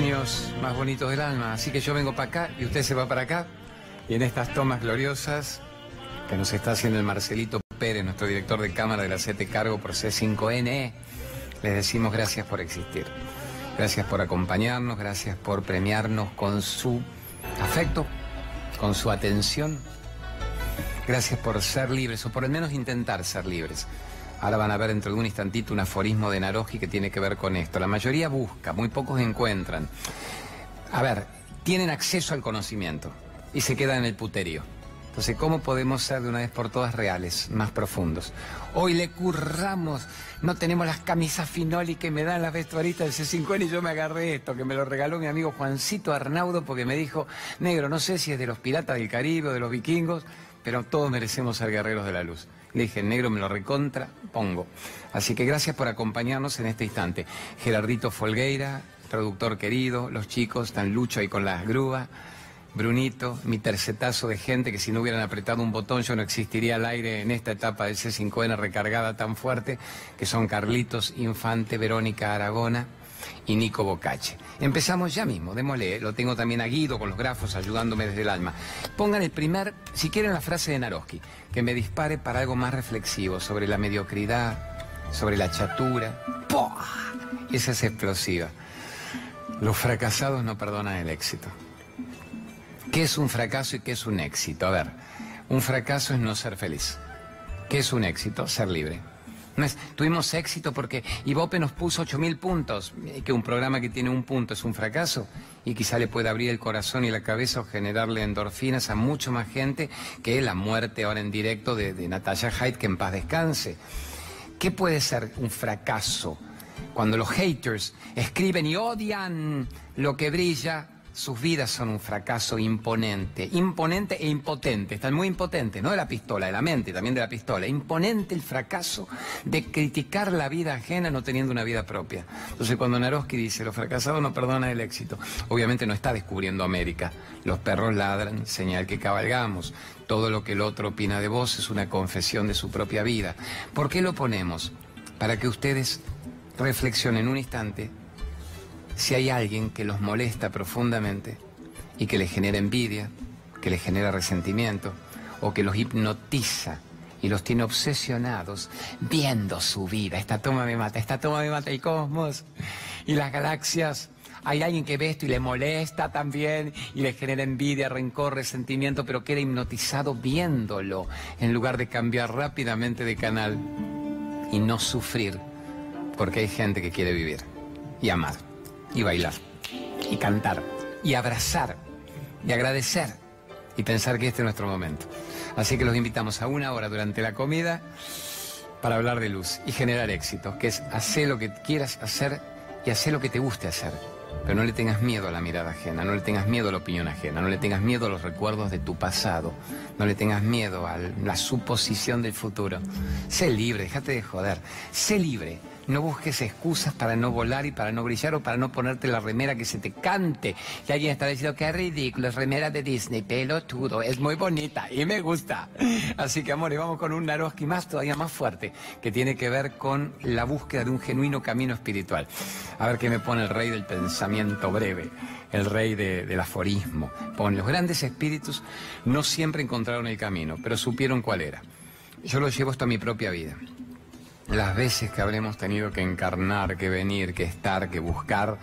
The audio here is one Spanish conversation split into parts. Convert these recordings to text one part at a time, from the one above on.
genios más bonitos del alma. Así que yo vengo para acá y usted se va para acá. Y en estas tomas gloriosas que nos está haciendo el Marcelito Pérez, nuestro director de cámara de la CT Cargo por C5N, les decimos gracias por existir. Gracias por acompañarnos, gracias por premiarnos con su afecto, con su atención. Gracias por ser libres, o por lo menos intentar ser libres. Ahora van a ver dentro de un instantito un aforismo de Naroji que tiene que ver con esto. La mayoría busca, muy pocos encuentran. A ver, tienen acceso al conocimiento y se quedan en el puterío. Entonces, ¿cómo podemos ser de una vez por todas reales, más profundos? Hoy le curramos, no tenemos las camisas finoli que me dan las vestuaristas del C5N y yo me agarré esto, que me lo regaló mi amigo Juancito Arnaudo porque me dijo, negro, no sé si es de los piratas del Caribe o de los vikingos, pero todos merecemos ser guerreros de la luz. Le dije, negro me lo recontra, pongo. Así que gracias por acompañarnos en este instante. Gerardito Folgueira, traductor querido, los chicos, están Lucho ahí con las grúas. Brunito, mi tercetazo de gente que si no hubieran apretado un botón yo no existiría al aire en esta etapa del C5N recargada tan fuerte, que son Carlitos Infante, Verónica Aragona y Nico Bocache. Empezamos ya mismo, démosle, lo tengo también a Guido con los grafos ayudándome desde el alma. Pongan el primer, si quieren la frase de Naroski, que me dispare para algo más reflexivo sobre la mediocridad, sobre la chatura. ¡Pah! Esa es explosiva. Los fracasados no perdonan el éxito. ¿Qué es un fracaso y qué es un éxito? A ver, un fracaso es no ser feliz. ¿Qué es un éxito? Ser libre. Tuvimos éxito porque Ibope nos puso 8.000 puntos, que un programa que tiene un punto es un fracaso, y quizá le puede abrir el corazón y la cabeza o generarle endorfinas a mucho más gente que la muerte ahora en directo de, de Natalia Haidt, que en paz descanse. ¿Qué puede ser un fracaso? Cuando los haters escriben y odian lo que brilla, sus vidas son un fracaso imponente, imponente e impotente. Están muy impotentes, no de la pistola, de la mente, también de la pistola. Imponente el fracaso de criticar la vida ajena no teniendo una vida propia. Entonces cuando Naroski dice, los fracasados no perdonan el éxito, obviamente no está descubriendo América. Los perros ladran, señal que cabalgamos. Todo lo que el otro opina de vos es una confesión de su propia vida. ¿Por qué lo ponemos? Para que ustedes reflexionen un instante si hay alguien que los molesta profundamente y que les genera envidia, que les genera resentimiento o que los hipnotiza y los tiene obsesionados viendo su vida. Esta toma me mata, esta toma me mata el cosmos y las galaxias. Hay alguien que ve esto y le molesta también y le genera envidia, rencor, resentimiento, pero queda hipnotizado viéndolo en lugar de cambiar rápidamente de canal y no sufrir, porque hay gente que quiere vivir y amar y bailar, y cantar, y abrazar, y agradecer, y pensar que este es nuestro momento. Así que los invitamos a una hora durante la comida para hablar de luz y generar éxito, que es hacer lo que quieras hacer y hacer lo que te guste hacer. Pero no le tengas miedo a la mirada ajena, no le tengas miedo a la opinión ajena, no le tengas miedo a los recuerdos de tu pasado, no le tengas miedo a la suposición del futuro. Sé libre, déjate de joder, sé libre. No busques excusas para no volar y para no brillar o para no ponerte la remera que se te cante. Y alguien está diciendo que es ridículo, es remera de Disney, pelotudo, es muy bonita y me gusta. Así que amores, vamos con un Naroski más, todavía más fuerte, que tiene que ver con la búsqueda de un genuino camino espiritual. A ver qué me pone el rey del pensamiento breve, el rey del aforismo. Pone, los grandes espíritus no siempre encontraron el camino, pero supieron cuál era. Yo lo llevo esto a mi propia vida las veces que habremos tenido que encarnar, que venir, que estar, que buscar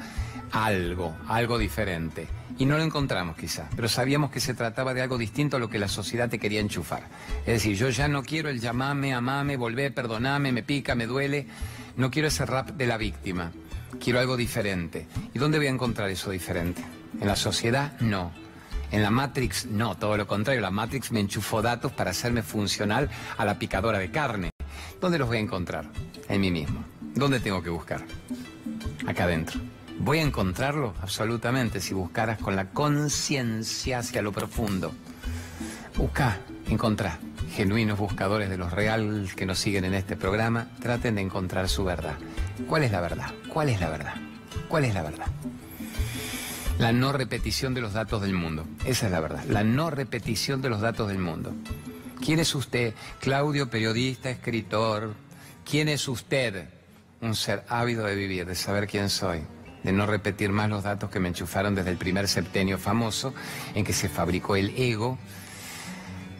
algo, algo diferente. Y no lo encontramos quizá, pero sabíamos que se trataba de algo distinto a lo que la sociedad te quería enchufar. Es decir, yo ya no quiero el llamame, amame, volver, perdoname, me pica, me duele. No quiero ese rap de la víctima. Quiero algo diferente. ¿Y dónde voy a encontrar eso diferente? ¿En la sociedad? No. En la Matrix, no, todo lo contrario. La Matrix me enchufó datos para hacerme funcional a la picadora de carne. ¿Dónde los voy a encontrar? En mí mismo. ¿Dónde tengo que buscar? Acá adentro. ¿Voy a encontrarlo? Absolutamente, si buscaras con la conciencia hacia lo profundo. Busca, encontrá. Genuinos buscadores de los reales que nos siguen en este programa, traten de encontrar su verdad. ¿Cuál es la verdad? ¿Cuál es la verdad? ¿Cuál es la verdad? La no repetición de los datos del mundo. Esa es la verdad. La no repetición de los datos del mundo. ¿Quién es usted? Claudio, periodista, escritor. ¿Quién es usted? Un ser ávido de vivir, de saber quién soy, de no repetir más los datos que me enchufaron desde el primer septenio famoso en que se fabricó el ego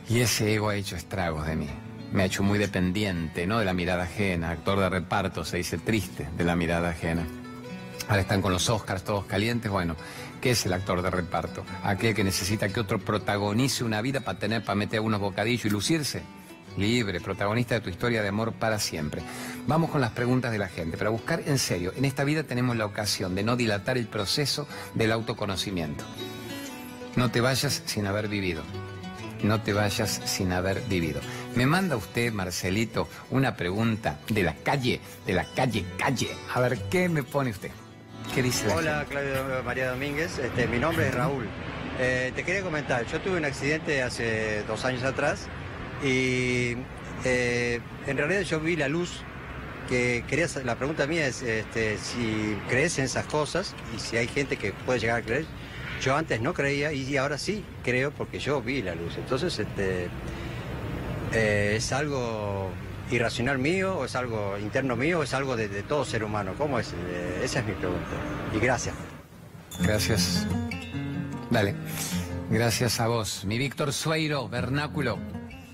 y ese ego ha hecho estragos de mí. Me ha hecho muy dependiente, ¿no? De la mirada ajena, actor de reparto, se dice triste de la mirada ajena. Ahora están con los Oscars todos calientes, bueno, ¿qué es el actor de reparto? Aquel que necesita que otro protagonice una vida para tener, para meter unos bocadillos y lucirse libre, protagonista de tu historia de amor para siempre. Vamos con las preguntas de la gente, para buscar en serio. En esta vida tenemos la ocasión de no dilatar el proceso del autoconocimiento. No te vayas sin haber vivido. No te vayas sin haber vivido. Me manda usted, Marcelito, una pregunta de la calle, de la calle, calle. A ver, ¿qué me pone usted? ¿Qué dice la Hola, Claudio María Domínguez. Este, mi nombre es Raúl. Eh, te quería comentar, yo tuve un accidente hace dos años atrás y eh, en realidad yo vi la luz que quería, la pregunta mía es este, si crees en esas cosas y si hay gente que puede llegar a creer. Yo antes no creía y ahora sí creo porque yo vi la luz. Entonces, este, eh, ¿es algo irracional mío o es algo interno mío o es algo de, todo ser humano? ¿Cómo es? Eh, esa es mi pregunta. Y gracias. Gracias. Dale. Gracias a vos. Mi Víctor Sueiro, vernáculo.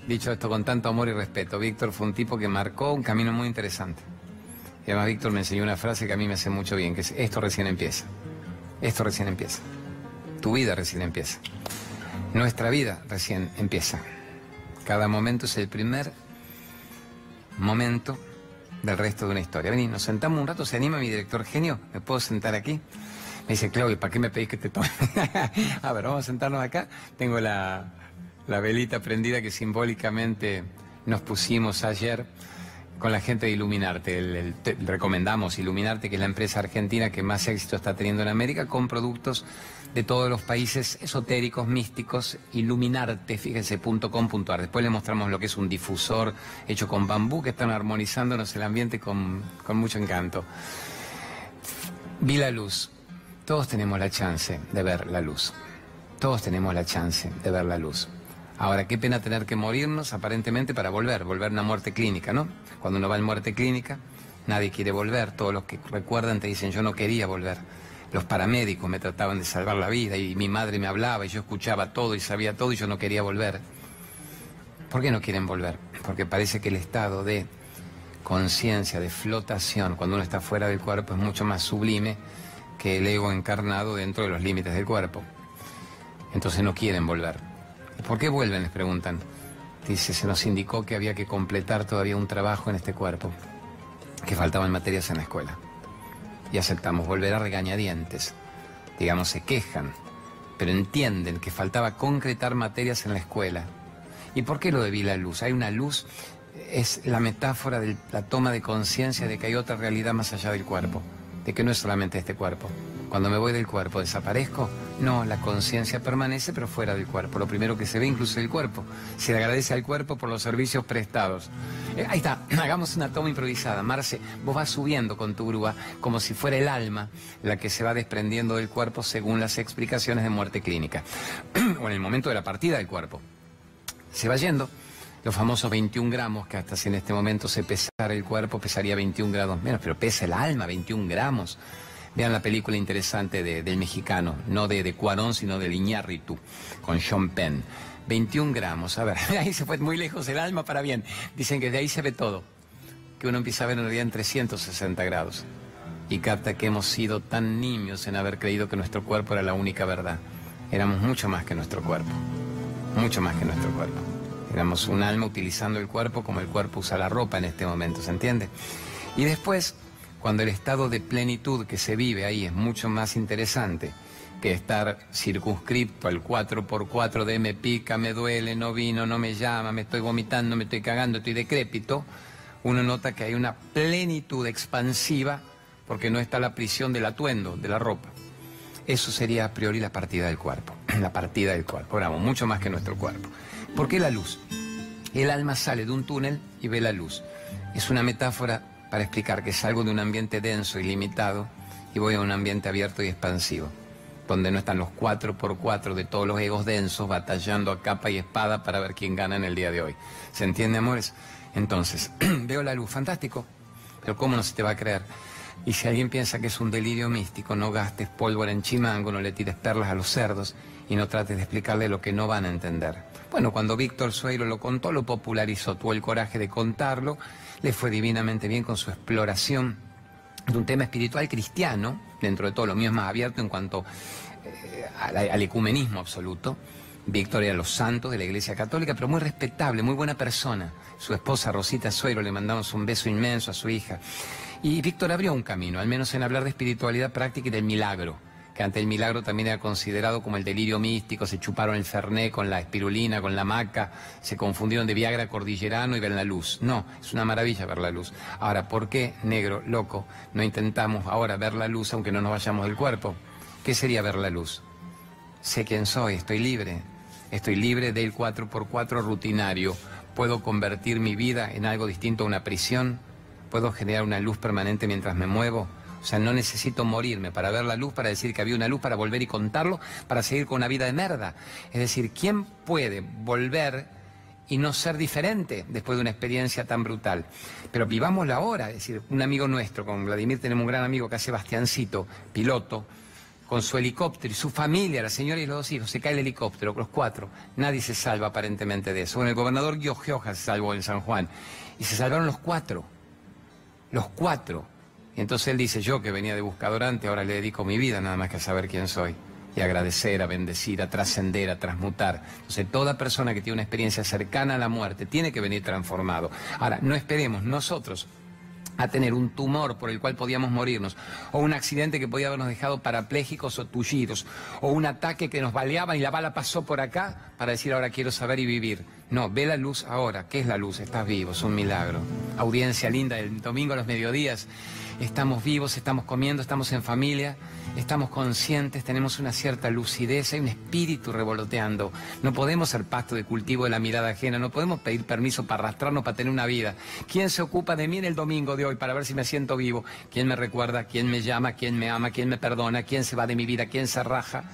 Dicho esto con tanto amor y respeto, Víctor fue un tipo que marcó un camino muy interesante. Y además Víctor me enseñó una frase que a mí me hace mucho bien, que es esto recién empieza. Esto recién empieza. Tu vida recién empieza. Nuestra vida recién empieza. Cada momento es el primer momento del resto de una historia. Vení, nos sentamos un rato, se anima mi director genio, ¿me puedo sentar aquí? Me dice, Claudio, ¿para qué me pedís que te tome? a ver, vamos a sentarnos acá. Tengo la, la velita prendida que simbólicamente nos pusimos ayer con la gente de Iluminarte. recomendamos Iluminarte, que es la empresa argentina que más éxito está teniendo en América, con productos de todos los países esotéricos, místicos, Iluminarte, fíjense, .com.ar. Después le mostramos lo que es un difusor hecho con bambú, que están armonizándonos el ambiente con, con mucho encanto. Vi la luz. Todos tenemos la chance de ver la luz. Todos tenemos la chance de ver la luz. Ahora, qué pena tener que morirnos aparentemente para volver, volver a una muerte clínica, ¿no? Cuando uno va en muerte clínica, nadie quiere volver, todos los que recuerdan te dicen yo no quería volver. Los paramédicos me trataban de salvar la vida y mi madre me hablaba y yo escuchaba todo y sabía todo y yo no quería volver. ¿Por qué no quieren volver? Porque parece que el estado de conciencia, de flotación, cuando uno está fuera del cuerpo, es mucho más sublime que el ego encarnado dentro de los límites del cuerpo. Entonces no quieren volver. ¿Por qué vuelven? Les preguntan. Dice, se nos indicó que había que completar todavía un trabajo en este cuerpo, que faltaban materias en la escuela. Y aceptamos volver a regañadientes. Digamos, se quejan, pero entienden que faltaba concretar materias en la escuela. ¿Y por qué lo debí la luz? Hay una luz, es la metáfora de la toma de conciencia de que hay otra realidad más allá del cuerpo, de que no es solamente este cuerpo. Cuando me voy del cuerpo, ¿desaparezco? No, la conciencia permanece, pero fuera del cuerpo. Lo primero que se ve incluso es el cuerpo. Se le agradece al cuerpo por los servicios prestados. Eh, ahí está, hagamos una toma improvisada. Marce, vos vas subiendo con tu grúa como si fuera el alma la que se va desprendiendo del cuerpo según las explicaciones de muerte clínica. o en el momento de la partida del cuerpo. Se va yendo los famosos 21 gramos, que hasta si en este momento se pesara el cuerpo, pesaría 21 grados menos, pero pesa el alma 21 gramos. Vean la película interesante del mexicano, no de, de Cuarón, sino de Iñárritu, con Sean Penn. 21 gramos, a ver, ahí se fue muy lejos el alma para bien. Dicen que de ahí se ve todo, que uno empieza a ver en realidad en 360 grados. Y capta que hemos sido tan niños en haber creído que nuestro cuerpo era la única verdad. Éramos mucho más que nuestro cuerpo, mucho más que nuestro cuerpo. Éramos un alma utilizando el cuerpo como el cuerpo usa la ropa en este momento, ¿se entiende? Y después cuando el estado de plenitud que se vive ahí es mucho más interesante que estar circunscripto al 4x4 de me pica, me duele, no vino, no me llama, me estoy vomitando, me estoy cagando, estoy decrépito, uno nota que hay una plenitud expansiva porque no está la prisión del atuendo, de la ropa. Eso sería a priori la partida del cuerpo, la partida del cuerpo, Oramos, mucho más que nuestro cuerpo. ¿Por qué la luz? El alma sale de un túnel y ve la luz. Es una metáfora para explicar que salgo de un ambiente denso y limitado y voy a un ambiente abierto y expansivo, donde no están los cuatro por cuatro de todos los egos densos batallando a capa y espada para ver quién gana en el día de hoy. ¿Se entiende, amores? Entonces, veo la luz, fantástico, pero ¿cómo no se te va a creer? Y si alguien piensa que es un delirio místico, no gastes pólvora en chimango, no le tires perlas a los cerdos y no trates de explicarle lo que no van a entender. Bueno, cuando Víctor Sueiro lo contó, lo popularizó, tuvo el coraje de contarlo, le fue divinamente bien con su exploración de un tema espiritual cristiano, dentro de todo lo mío es más abierto en cuanto eh, al, ecumenismo absoluto. Víctor era los santos de la Iglesia Católica, pero muy respetable, muy buena persona. Su esposa Rosita Suero, le mandamos un beso inmenso a su hija. Y Víctor abrió un camino, al menos en hablar de espiritualidad práctica y del milagro que ante el milagro también era considerado como el delirio místico, se chuparon el ferné con la espirulina, con la maca, se confundieron de Viagra cordillerano y ven la luz. No, es una maravilla ver la luz. Ahora, ¿por qué, negro, loco, no intentamos ahora ver la luz aunque no nos vayamos del cuerpo? ¿Qué sería ver la luz? Sé quién soy, estoy libre. Estoy libre del 4x4 rutinario. Puedo convertir mi vida en algo distinto a una prisión. Puedo generar una luz permanente mientras me muevo. O sea, no necesito morirme para ver la luz, para decir que había una luz, para volver y contarlo, para seguir con una vida de merda. Es decir, ¿quién puede volver y no ser diferente después de una experiencia tan brutal? Pero vivámosla ahora. Es decir, un amigo nuestro, con Vladimir tenemos un gran amigo que es Sebastiancito, piloto, con su helicóptero y su familia, la señora y los dos hijos, se cae el helicóptero, los cuatro. Nadie se salva aparentemente de eso. Bueno, el gobernador Gioja se salvó en San Juan. Y se salvaron los cuatro. Los cuatro. Y entonces él dice, yo que venía de buscador antes, ahora le dedico mi vida nada más que a saber quién soy. Y agradecer, a bendecir, a trascender, a transmutar. Entonces toda persona que tiene una experiencia cercana a la muerte tiene que venir transformado. Ahora, no esperemos nosotros a tener un tumor por el cual podíamos morirnos, o un accidente que podía habernos dejado parapléjicos o tullidos, o un ataque que nos baleaba y la bala pasó por acá para decir ahora quiero saber y vivir. No, ve la luz ahora. ¿Qué es la luz? Estás vivo, es un milagro. Audiencia linda, el domingo a los mediodías estamos vivos, estamos comiendo, estamos en familia, estamos conscientes, tenemos una cierta lucidez, hay un espíritu revoloteando. No podemos ser pasto de cultivo de la mirada ajena, no podemos pedir permiso para arrastrarnos, para tener una vida. ¿Quién se ocupa de mí en el domingo de hoy para ver si me siento vivo? ¿Quién me recuerda? ¿Quién me llama? ¿Quién me ama? ¿Quién me perdona? ¿Quién se va de mi vida? ¿Quién se raja?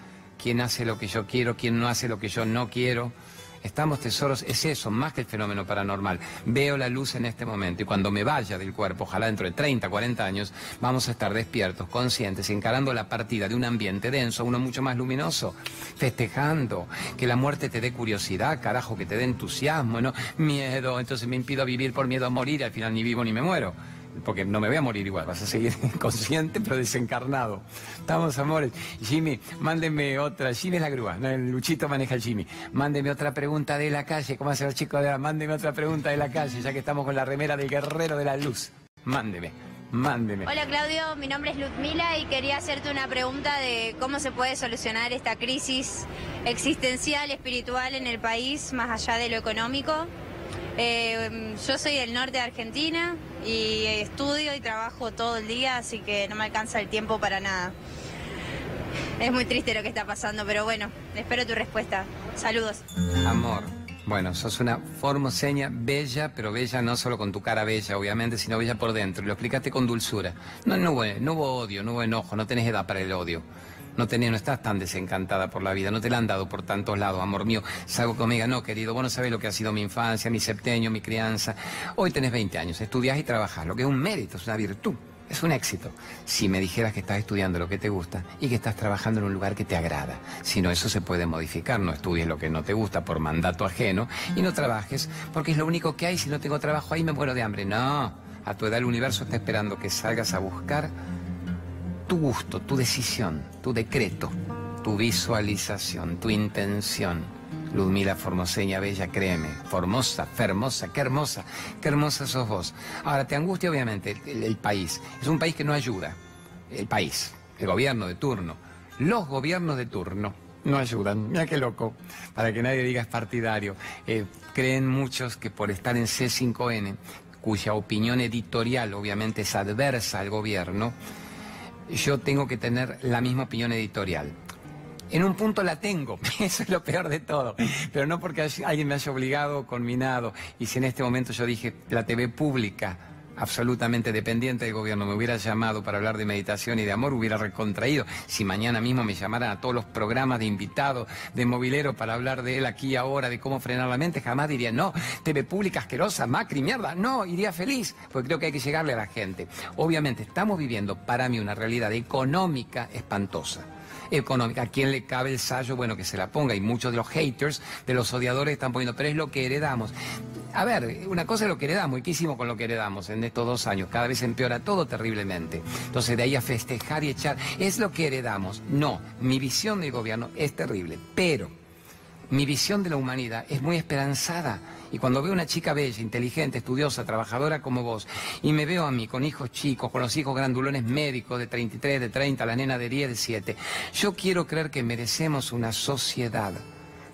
¿Quién hace lo que yo quiero? ¿Quién no hace lo que yo no quiero? Estamos tesoros, es eso, más que el fenómeno paranormal. Veo la luz en este momento y cuando me vaya del cuerpo, ojalá dentro de 30, 40 años, vamos a estar despiertos, conscientes, encarando la partida de un ambiente denso uno mucho más luminoso, festejando, que la muerte te dé curiosidad, carajo, que te dé entusiasmo, ¿no? Miedo, entonces me impido vivir por miedo a morir al final ni vivo ni me muero porque no me voy a morir igual, vas a seguir inconsciente pero desencarnado. Estamos, amores. Jimmy, mándeme otra. Jimmy es la grúa, el Luchito maneja el Jimmy. Mándeme otra pregunta de la calle. ¿Cómo hacen los chicos de la? Mándeme otra pregunta de la calle, ya que estamos con la remera del guerrero de la luz. Mándeme. Mándeme. Hola Claudio, mi nombre es Ludmila y quería hacerte una pregunta de cómo se puede solucionar esta crisis existencial, espiritual en el país, más allá de lo económico. Eh, yo soy del norte de Argentina y estudio y trabajo todo el día, así que no me alcanza el tiempo para nada. Es muy triste lo que está pasando, pero bueno, espero tu respuesta. Saludos. Amor. Bueno, sos una formoseña bella, pero bella no solo con tu cara bella, obviamente, sino bella por dentro. Lo explicaste con dulzura. No, no hubo, no hubo odio, no hubo enojo, no tenés edad para el odio. No, tenés, no estás tan desencantada por la vida, no te la han dado por tantos lados, amor mío. Salgo conmigo, no, querido, vos no sabés lo que ha sido mi infancia, mi septenio, mi crianza. Hoy tenés 20 años, estudias y trabajas, lo que es un mérito, es una virtud. Es un éxito. Si me dijeras que estás estudiando lo que te gusta y que estás trabajando en un lugar que te agrada. Si no, eso se puede modificar. No estudies lo que no te gusta por mandato ajeno y no trabajes porque es lo único que hay. Si no tengo trabajo ahí me muero de hambre. No. A tu edad el universo está esperando que salgas a buscar tu gusto, tu decisión, tu decreto, tu visualización, tu intención. Ludmila Formoseña Bella, créeme, formosa, fermosa, qué hermosa, qué hermosa sos vos. Ahora, te angustia obviamente el, país. Es un país que no ayuda. El país, el gobierno de turno, los gobiernos de turno no ayudan. Mira qué loco, para que nadie diga es partidario. Eh, creen muchos que por estar en C5N, cuya opinión editorial obviamente es adversa al gobierno, yo tengo que tener la misma opinión editorial. En un punto la tengo, eso es lo peor de todo, pero no porque alguien me haya obligado, conminado, y si en este momento yo dije, la TV pública absolutamente dependiente del gobierno me hubiera llamado para hablar de meditación y de amor, hubiera recontraído. Si mañana mismo me llamaran a todos los programas de invitados, de movilero, para hablar de él aquí ahora, de cómo frenar la mente, jamás diría, no, TV pública asquerosa, Macri, mierda. No, iría feliz, porque creo que hay que llegarle a la gente. Obviamente, estamos viviendo para mí una realidad económica espantosa económica. ¿A quién le cabe el sallo? Bueno, que se la ponga. Y muchos de los haters, de los odiadores están poniendo, pero es lo que heredamos. A ver, una cosa es lo que heredamos. ¿Y qué hicimos con lo que heredamos en estos dos años? Cada vez empeora todo terriblemente. Entonces, de ahí a festejar y echar, es lo que heredamos. No, mi visión del gobierno es terrible, pero mi visión de la humanidad es muy esperanzada. Y cuando veo una chica bella, inteligente, estudiosa, trabajadora como vos, y me veo a mí con hijos chicos, con los hijos grandulones médicos de 33, de 30, la nena de 10, de 7, yo quiero creer que merecemos una sociedad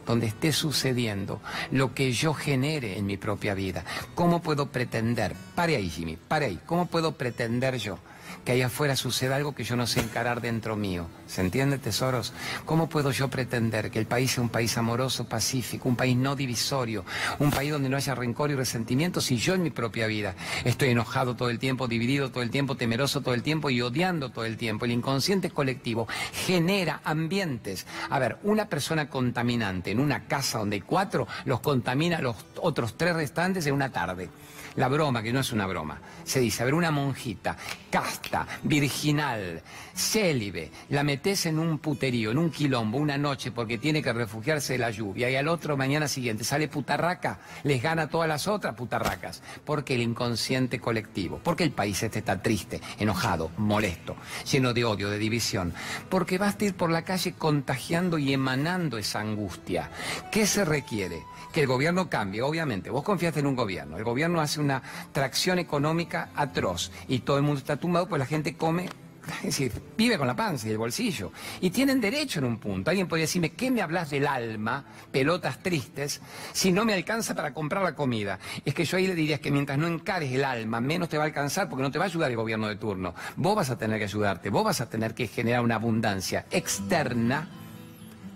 donde esté sucediendo lo que yo genere en mi propia vida. ¿Cómo puedo pretender? Pare ahí, Jimmy, pare ahí. ¿Cómo puedo pretender yo que allá afuera suceda algo que yo no sé encarar dentro mío. ¿Se entiende, tesoros? ¿Cómo puedo yo pretender que el país sea un país amoroso, pacífico, un país no divisorio, un país donde no haya rencor y resentimiento si yo en mi propia vida estoy enojado todo el tiempo, dividido todo el tiempo, temeroso todo el tiempo y odiando todo el tiempo? El inconsciente colectivo genera ambientes. A ver, una persona contaminante en una casa donde hay cuatro los contamina a los otros tres restantes en una tarde. La broma, que no es una broma, se dice, a ver, una monjita, casta, virginal, célibe, la metes en un puterío, en un quilombo, una noche porque tiene que refugiarse de la lluvia y al otro mañana siguiente sale putarraca, les gana todas las otras putarracas. Porque el inconsciente colectivo, porque el país este está triste, enojado, molesto, lleno de odio, de división, porque vas a ir por la calle contagiando y emanando esa angustia. ¿Qué se requiere? Que el gobierno cambie, obviamente. Vos confiaste en un gobierno. El gobierno hace una tracción económica atroz y todo el mundo está tumbado, pues la gente come es decir, vive con la panza y el bolsillo. Y tienen derecho en un punto. Alguien podría decirme, ¿qué me hablas del alma, pelotas tristes, si no me alcanza para comprar la comida? Es que yo ahí le diría que mientras no encares el alma, menos te va a alcanzar porque no te va a ayudar el gobierno de turno. Vos vas a tener que ayudarte, vos vas a tener que generar una abundancia externa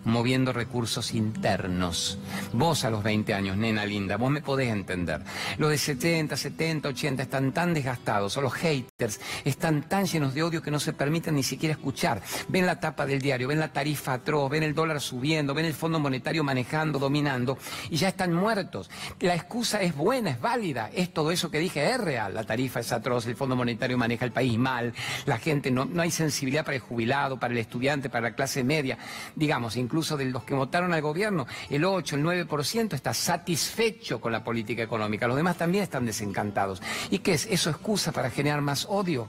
moviendo recursos internos. Vos a los 20 años, nena linda, vos me podés entender. Los de 70, 70, 80 están tan desgastados, o los haters están tan llenos de odio que no se permiten ni siquiera escuchar. Ven la tapa del diario, ven la tarifa atroz, ven el dólar subiendo, ven el Fondo Monetario manejando, dominando, y ya están muertos. La excusa es buena, es válida, es todo eso que dije, es real. La tarifa es atroz, el Fondo Monetario maneja el país mal, la gente no, no hay sensibilidad para el jubilado, para el estudiante, para la clase media. Digamos, incluso de los que votaron al gobierno, el 8, el 9% está satisfecho con la política económica. Los demás también están desencantados. ¿Y qué es? ¿Eso excusa para generar más odio?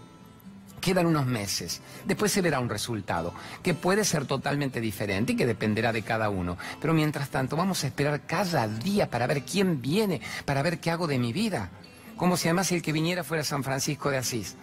Quedan unos meses. Después se verá un resultado que puede ser totalmente diferente y que dependerá de cada uno. Pero mientras tanto, vamos a esperar cada día para ver quién viene, para ver qué hago de mi vida. Como si además el que viniera fuera San Francisco de Asís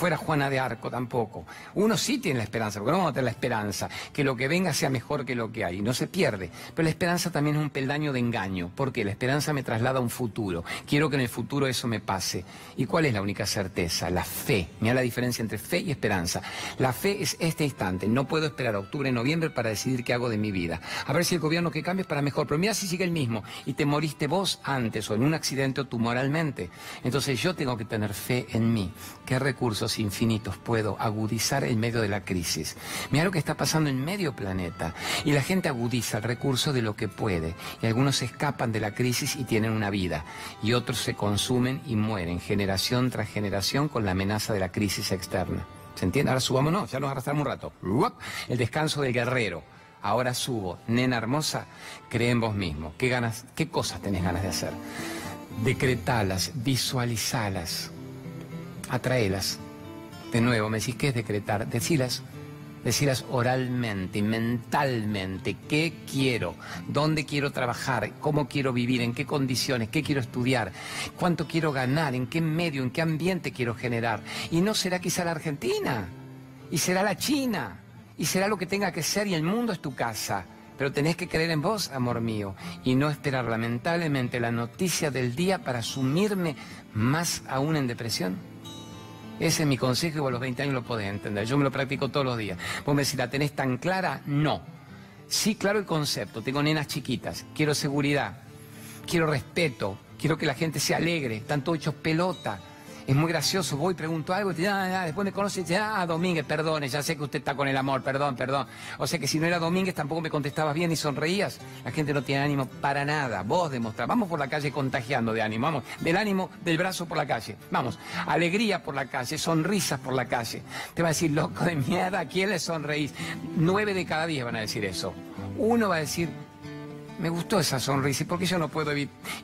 fuera Juana de Arco tampoco. Uno sí tiene la esperanza, porque no vamos a tener la esperanza que lo que venga sea mejor que lo que hay, no se pierde. Pero la esperanza también es un peldaño de engaño, porque la esperanza me traslada a un futuro. Quiero que en el futuro eso me pase. ¿Y cuál es la única certeza? La fe. Mira la diferencia entre fe y esperanza. La fe es este instante. No puedo esperar a octubre, noviembre para decidir qué hago de mi vida. A ver si el gobierno que cambie es para mejor. Pero mira si sigue el mismo y te moriste vos antes o en un accidente o tumoralmente. Entonces yo tengo que tener fe en mí. ¿Qué recursos infinitos puedo agudizar en medio de la crisis. Mira lo que está pasando en medio planeta. Y la gente agudiza el recurso de lo que puede. Y algunos escapan de la crisis y tienen una vida. Y otros se consumen y mueren generación tras generación con la amenaza de la crisis externa. ¿Se entiende? Ahora subámonos, ya nos arrastramos un rato. El descanso del guerrero. Ahora subo. Nena hermosa, cree en vos mismo. ¿Qué ganas, qué cosas tenés ganas de hacer? Decretalas, visualizalas, atraelas de nuevo, me decís, ¿qué es decretar? Decilas, decilas oralmente, mentalmente, qué quiero, dónde quiero trabajar, cómo quiero vivir, en qué condiciones, qué quiero estudiar, cuánto quiero ganar, en qué medio, en qué ambiente quiero generar. Y no será quizá la Argentina, y será la China, y será lo que tenga que ser, y el mundo es tu casa. Pero tenés que creer en vos, amor mío, y no esperar lamentablemente la noticia del día para sumirme más aún en depresión. Ese es mi consejo y vos a los 20 años lo podés entender. Yo me lo practico todos los días. Vos me decís, ¿la tenés tan clara? No. Sí, claro el concepto. Tengo nenas chiquitas. Quiero seguridad. Quiero respeto. Quiero que la gente se alegre. Están todos hechos pelota. Es muy gracioso, voy, pregunto algo, y te, ah, después me conoce y te ah, Domínguez, perdone, ya sé que usted está con el amor, perdón, perdón. O sea que si no era Domínguez tampoco me contestabas bien y sonreías. La gente no tiene ánimo para nada. Vos demostrás. Vamos por la calle contagiando de ánimo, vamos, del ánimo del brazo por la calle. Vamos, alegría por la calle, sonrisas por la calle. Te va a decir, loco de mierda, ¿a quién le sonreís? Nueve de cada diez van a decir eso. Uno va a decir, me gustó esa sonrisa, ¿y por qué yo no puedo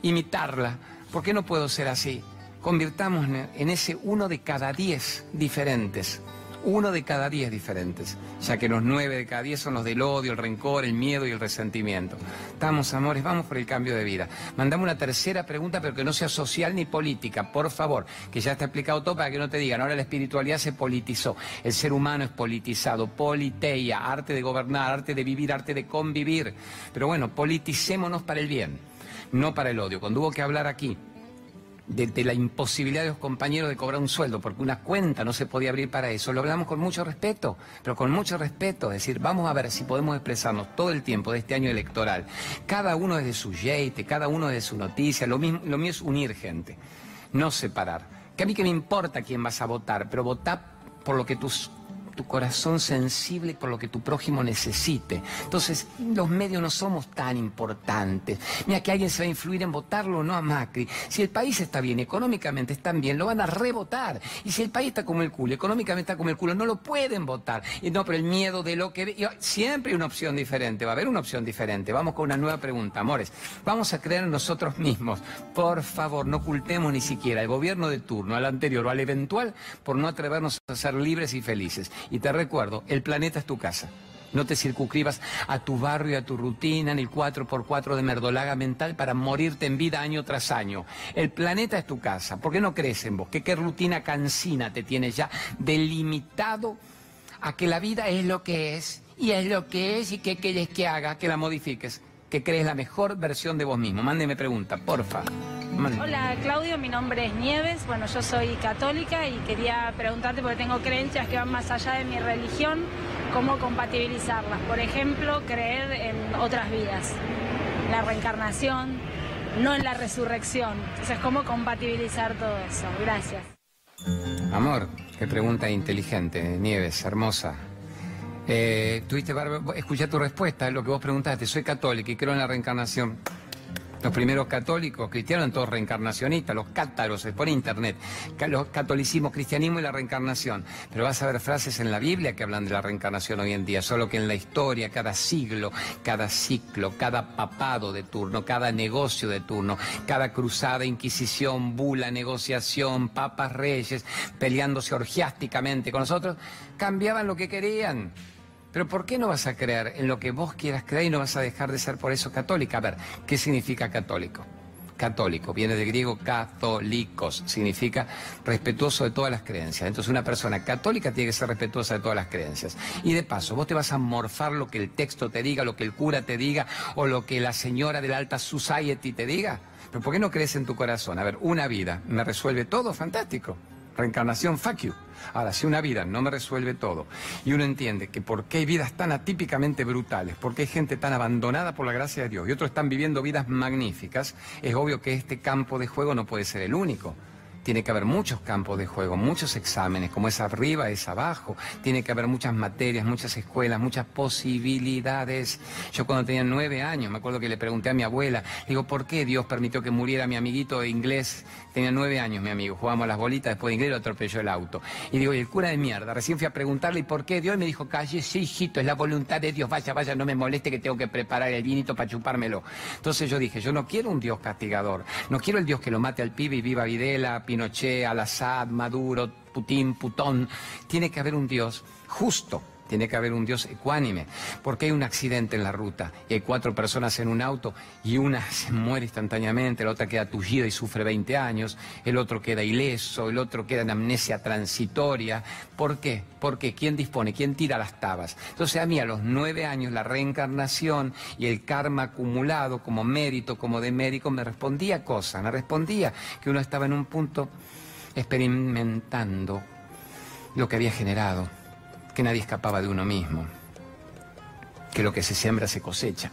imitarla? ¿Por qué no puedo ser así? Convirtamos en ese uno de cada diez diferentes. Uno de cada diez diferentes, ya que los nueve de cada diez son los del odio, el rencor, el miedo y el resentimiento. Estamos, amores, vamos por el cambio de vida. Mandame una tercera pregunta, pero que no sea social ni política, por favor, que ya está explicado todo para que no te digan, ahora la espiritualidad se politizó, el ser humano es politizado, politeia, arte de gobernar, arte de vivir, arte de convivir. Pero bueno, politicémonos para el bien, no para el odio. Cuando hubo que hablar aquí de, la imposibilidad de los compañeros de cobrar un sueldo, porque una cuenta no se podía abrir para eso. Lo hablamos con mucho respeto, pero con mucho respeto. Es decir, vamos a ver si podemos expresarnos todo el tiempo de este año electoral. Cada uno desde su yeite, cada uno desde su noticia. Lo, mismo, lo mío es unir gente, no separar. Que a mí que me importa quién vas a votar, pero votar por lo que tus tu corazón sensible por lo que tu prójimo necesite. Entonces, los medios no somos tan importantes. Mira que alguien se va a influir en votarlo o no a Macri. Si el país está bien, económicamente están bien, lo van a rebotar. Y si el país está como el culo, económicamente está como el culo, no lo pueden votar. Y no, pero el miedo de lo que... Siempre hay una opción diferente, va a haber una opción diferente. Vamos con una nueva pregunta, amores. Vamos a creer en nosotros mismos. Por favor, no ocultemos ni siquiera al gobierno de turno, al anterior o al eventual, por no atrevernos a ser libres y felices. Y te recuerdo, el planeta es tu casa. No te circunscribas a tu barrio, a tu rutina, ni el 4x4 de merdolaga mental para morirte en vida año tras año. El planeta es tu casa. ¿Por qué no crees en vos? ¿Qué, qué rutina cansina te tienes ya delimitado a que la vida es lo que es y es lo que es y qué quieres que haga, que la modifiques? Que crees la mejor versión de vos mismo. Mándeme pregunta, porfa. Hola Claudio, mi nombre es Nieves, bueno yo soy católica y quería preguntarte porque tengo creencias que van más allá de mi religión, cómo compatibilizarlas. Por ejemplo, creer en otras vidas, la reencarnación, no en la resurrección. Entonces, ¿cómo compatibilizar todo eso? Gracias. Amor, qué pregunta inteligente, Nieves, hermosa. Eh, tuviste escuché tu respuesta, lo que vos preguntaste, soy católica y creo en la reencarnación. Los primeros católicos cristianos eran todos reencarnacionistas, los cátaros, es por internet, los catolicismo, cristianismo y la reencarnación. Pero vas a ver frases en la Biblia que hablan de la reencarnación hoy en día, solo que en la historia, cada siglo, cada ciclo, cada papado de turno, cada negocio de turno, cada cruzada, inquisición, bula, negociación, papas, reyes, peleándose orgiásticamente con nosotros, cambiaban lo que querían. Pero ¿por qué no vas a creer en lo que vos quieras creer y no vas a dejar de ser por eso católica? A ver, ¿qué significa católico? Católico, viene del griego católicos, significa respetuoso de todas las creencias. Entonces una persona católica tiene que ser respetuosa de todas las creencias. Y de paso, vos te vas a morfar lo que el texto te diga, lo que el cura te diga o lo que la señora de la alta society te diga. Pero ¿por qué no crees en tu corazón? A ver, una vida me resuelve todo, fantástico. Reencarnación, fuck you. Ahora, si una vida no me resuelve todo y uno entiende que por qué hay vidas tan atípicamente brutales, por qué hay gente tan abandonada por la gracia de Dios y otros están viviendo vidas magníficas, es obvio que este campo de juego no puede ser el único tiene que haber muchos campos de juego, muchos exámenes, como es arriba, es abajo, tiene que haber muchas materias, muchas escuelas, muchas posibilidades. Yo cuando tenía nueve años, me acuerdo que le pregunté a mi abuela, digo, ¿por qué Dios permitió que muriera mi amiguito de inglés? Tenía nueve años mi amigo, jugábamos las bolitas, después de inglés lo atropelló el auto. Y digo, y el cura de mierda, recién fui a preguntarle, ¿y por qué Dios? Me dijo, calle, sí, hijito, es la voluntad de Dios, vaya, vaya, no me moleste que tengo que preparar el vinito para chupármelo. Entonces yo dije, yo no quiero un Dios castigador, no quiero el Dios que lo mate al pibe y viva Videla, Pinochet, Al-Assad, Maduro, Putin, Putón. Tiene que haber un Dios justo tiene que haber un Dios ecuánime. Porque hay un accidente en la ruta y hay cuatro personas en un auto y una se muere instantáneamente, la otra queda tullida y sufre 20 años, el otro queda ileso, el otro queda en amnesia transitoria. ¿Por qué? Porque ¿quién dispone? ¿Quién tira las tabas? Entonces a mí a los nueve años la reencarnación y el karma acumulado como mérito, como demérito, me respondía cosas, me respondía que uno estaba en un punto experimentando lo que había generado que nadie escapaba de uno mismo, que lo que se siembra se cosecha.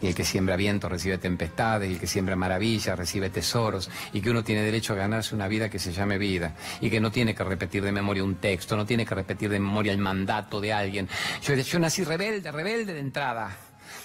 y el que siembra viento recibe tempestades, y el que siembra maravillas recibe tesoros, y que uno tiene derecho a ganarse una vida que se llame vida, y que no tiene que repetir de memoria un texto, no tiene que repetir de memoria el mandato de alguien. Yo, yo nací rebelde, rebelde de entrada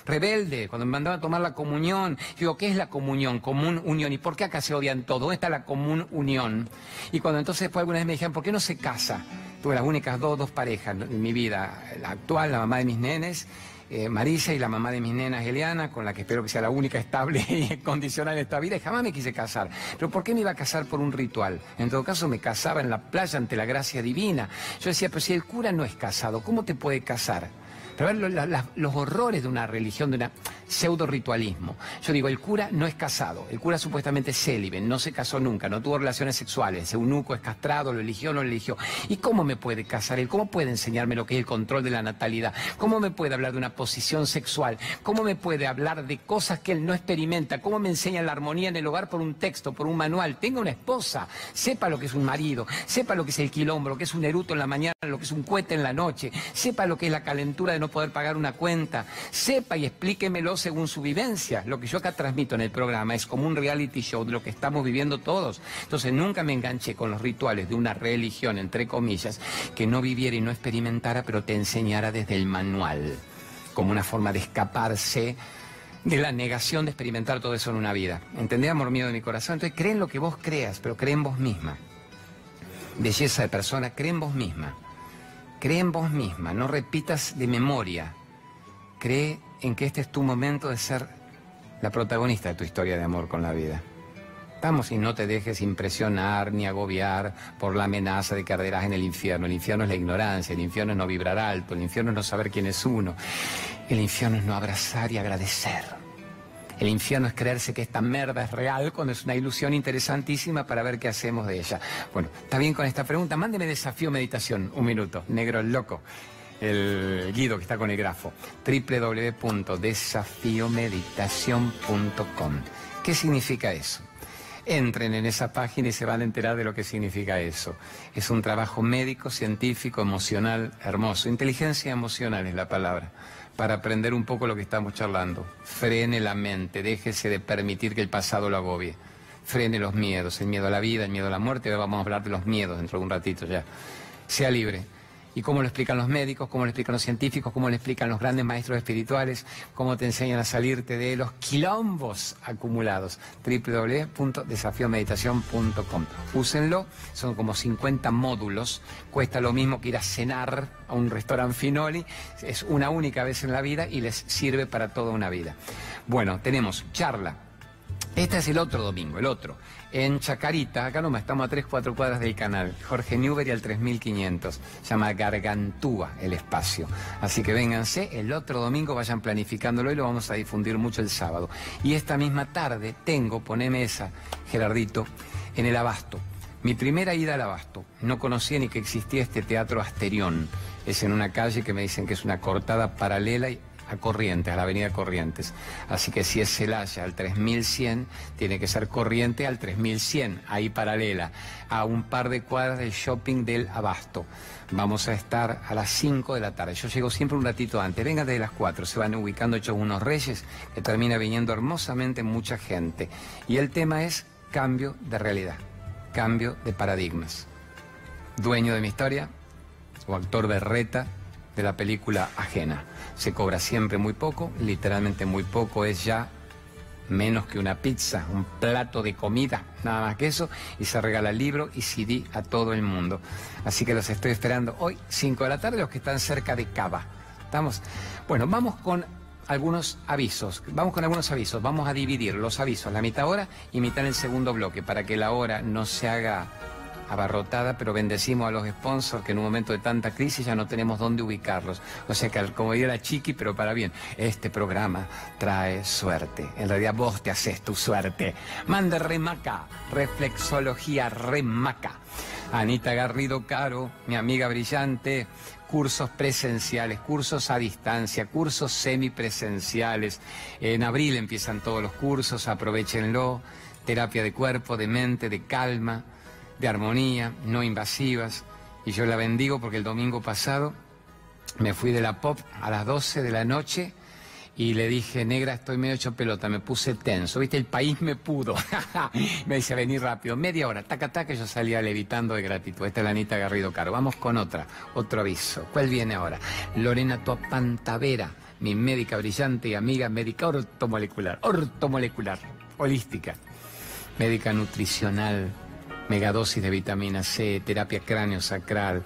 rebelde, cuando me mandaban a tomar la comunión. digo, ¿qué es la comunión? Común unión. ¿Y por qué acá se odian todo? ¿Dónde está la común unión? Y cuando entonces después alguna vez me dijeron, ¿por qué no se casa? Tuve las únicas dos, dos parejas en mi vida, la actual, la mamá de mis nenes, eh, Marisa y la mamá de mis nenas, Eliana, con la que espero que sea la única estable y condicional en esta vida, y jamás me quise casar. Pero ¿por qué me iba a casar por un ritual? En todo caso, me casaba en la playa ante la gracia divina. Yo decía, pero si el cura no es casado, ¿cómo te puede casar? Pero ver los horrores de una religión, de una pseudo ritualismo. Yo digo, el cura no es casado, el cura supuestamente es célibe, no se casó nunca, no tuvo relaciones sexuales, eunuco es castrado, lo eligió no lo eligió. ¿Y cómo me puede casar él? ¿Cómo puede enseñarme lo que es el control de la natalidad? ¿Cómo me puede hablar de una posición sexual? ¿Cómo me puede hablar de cosas que él no experimenta? ¿Cómo me enseña la armonía en el hogar por un texto, por un manual? Tenga una esposa, sepa lo que es un marido, sepa lo que es el quilombo, lo que es un eruto en la mañana, lo que es un cohete en la noche, sepa lo que es la calentura de no poder pagar una cuenta, sepa y explíquemelo según su vivencia. Lo que yo acá transmito en el programa es como un reality show de lo que estamos viviendo todos. Entonces nunca me enganché con los rituales de una religión, entre comillas, que no viviera y no experimentara, pero te enseñara desde el manual, como una forma de escaparse de la negación de experimentar todo eso en una vida. ¿Entendés, amor mío de mi corazón? Entonces cree en lo que vos creas, pero cree en vos misma. Belleza de persona, cree en vos misma. Cree en vos misma, no repitas de memoria. Cree en que este es tu momento de ser la protagonista de tu historia de amor con la vida. Vamos y no te dejes impresionar ni agobiar por la amenaza de que arderás en el infierno. El infierno es la ignorancia, el infierno es no vibrar alto, el infierno es no saber quién es uno, el infierno es no abrazar y agradecer. El infierno es creerse que esta merda es real cuando es una ilusión interesantísima para ver qué hacemos de ella. Bueno, está bien con esta pregunta. Mándeme desafío meditación, un minuto, negro loco el Guido que está con el grafo, www.desafiomeditación.com. ¿Qué significa eso? Entren en esa página y se van a enterar de lo que significa eso. Es un trabajo médico, científico, emocional, hermoso. Inteligencia emocional es la palabra, para aprender un poco lo que estamos charlando. Frene la mente, déjese de permitir que el pasado lo agobie. Frene los miedos, el miedo a la vida, el miedo a la muerte. Ahora vamos a hablar de los miedos dentro de un ratito ya. Sea libre y cómo lo explican los médicos, cómo lo explican los científicos, cómo lo explican los grandes maestros espirituales, cómo te enseñan a salirte de los quilombos acumulados. www.desafiomeditación.com. Úsenlo, son como 50 módulos, cuesta lo mismo que ir a cenar a un restaurante Finoli, es una única vez en la vida y les sirve para toda una vida. Bueno, tenemos charla. Este es el otro domingo, el otro en Chacarita, acá nomás estamos a 3, 4 cuadras del canal, Jorge Newbery al 3500, se llama Gargantúa el espacio. Así que vénganse, el otro domingo vayan planificándolo y lo vamos a difundir mucho el sábado. Y esta misma tarde tengo, poneme esa, Gerardito, en el Abasto. Mi primera ida al Abasto, no conocía ni que existía este teatro Asterión. Es en una calle que me dicen que es una cortada paralela y a Corrientes, a la avenida Corrientes. Así que si es Celaya al 3100, tiene que ser Corriente al 3100, ahí paralela, a un par de cuadras del shopping del Abasto. Vamos a estar a las 5 de la tarde. Yo llego siempre un ratito antes. Vengan de las 4. Se van ubicando hechos unos reyes que termina viniendo hermosamente mucha gente. Y el tema es cambio de realidad, cambio de paradigmas. Dueño de mi historia, o actor de reta de la película ajena se cobra siempre muy poco, literalmente muy poco es ya menos que una pizza, un plato de comida, nada más que eso, y se regala libro y CD a todo el mundo. Así que los estoy esperando hoy, 5 de la tarde, los que están cerca de Cava. ¿Estamos? Bueno, vamos con algunos avisos. Vamos con algunos avisos. Vamos a dividir los avisos, la mitad hora y mitad en el segundo bloque, para que la hora no se haga abarrotada, pero bendecimos a los sponsors que en un momento de tanta crisis ya no tenemos dónde ubicarlos. O sea que, como diría la chiqui, pero para bien, este programa trae suerte. En realidad vos te haces tu suerte. Mande Remaca, reflexología Remaca. Anita Garrido Caro, mi amiga brillante, cursos presenciales, cursos a distancia, cursos semipresenciales. En abril empiezan todos los cursos, aprovechenlo. Terapia de cuerpo, de mente, de calma de armonía, no invasivas. Y yo la bendigo porque el domingo pasado me fui de la pop a las 12 de la noche y le dije, negra, estoy medio hecho pelota, me puse tenso, viste, el país me pudo. me dice, vení rápido, media hora, taca, taca, yo salía levitando de gratitud. Esta es la Anita Garrido Caro. Vamos con otra, otro aviso. ¿Cuál viene ahora? Lorena Tuapantavera, mi médica brillante y amiga médica ortomolecular, ortomolecular, holística, médica nutricional, megadosis de vitamina C, terapia cráneo sacral,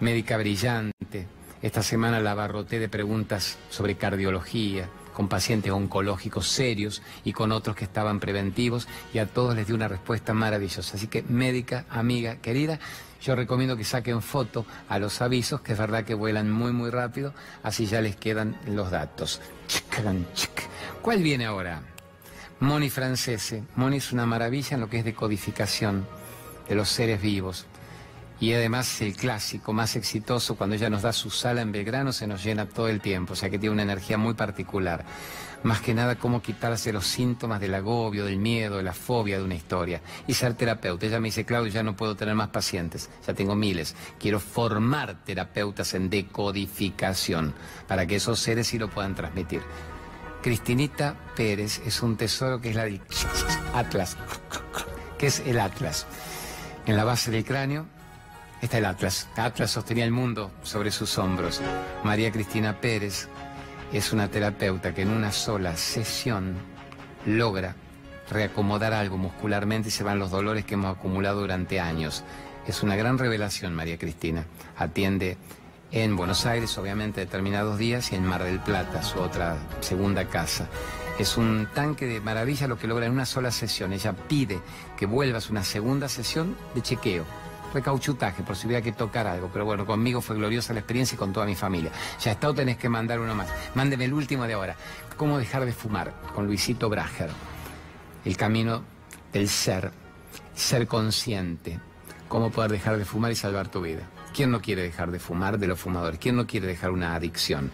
médica brillante, esta semana la abarroté de preguntas sobre cardiología, con pacientes oncológicos serios y con otros que estaban preventivos y a todos les di una respuesta maravillosa. Así que médica, amiga, querida, yo recomiendo que saquen foto a los avisos, que es verdad que vuelan muy muy rápido, así ya les quedan los datos. ¿Cuál viene ahora? Moni Francese. Moni es una maravilla en lo que es decodificación de los seres vivos y además el clásico más exitoso, cuando ella nos da su sala en Belgrano, se nos llena todo el tiempo, o sea que tiene una energía muy particular. Más que nada, cómo quitarse los síntomas del agobio, del miedo, de la fobia de una historia. Y ser terapeuta. Ella me dice, Claudio, ya no puedo tener más pacientes, ya tengo miles. Quiero formar terapeutas en decodificación, para que esos seres sí lo puedan transmitir. Cristinita Pérez es un tesoro que es la del Atlas, que es el Atlas. En la base del cráneo Está el Atlas. Atlas sostenía el mundo sobre sus hombros. María Cristina Pérez es una terapeuta que en una sola sesión logra reacomodar algo muscularmente y se van los dolores que hemos acumulado durante años. Es una gran revelación, María Cristina. Atiende en Buenos Aires, obviamente, determinados días, y en Mar del Plata, su otra segunda casa. Es un tanque de maravilla lo que logra en una sola sesión. Ella pide que vuelvas una segunda sesión de chequeo recauchutaje, por si hubiera que tocar algo. Pero bueno, conmigo fue gloriosa la experiencia y con toda mi familia. Ya está, o tenés que mandar uno más. Mándeme el último de ahora. ¿Cómo dejar de fumar? Con Luisito Brager. El camino del ser, ser consciente. Cómo poder dejar de fumar y salvar tu vida. ¿Quién no quiere dejar de fumar de los fumadores? ¿Quién no quiere dejar una adicción?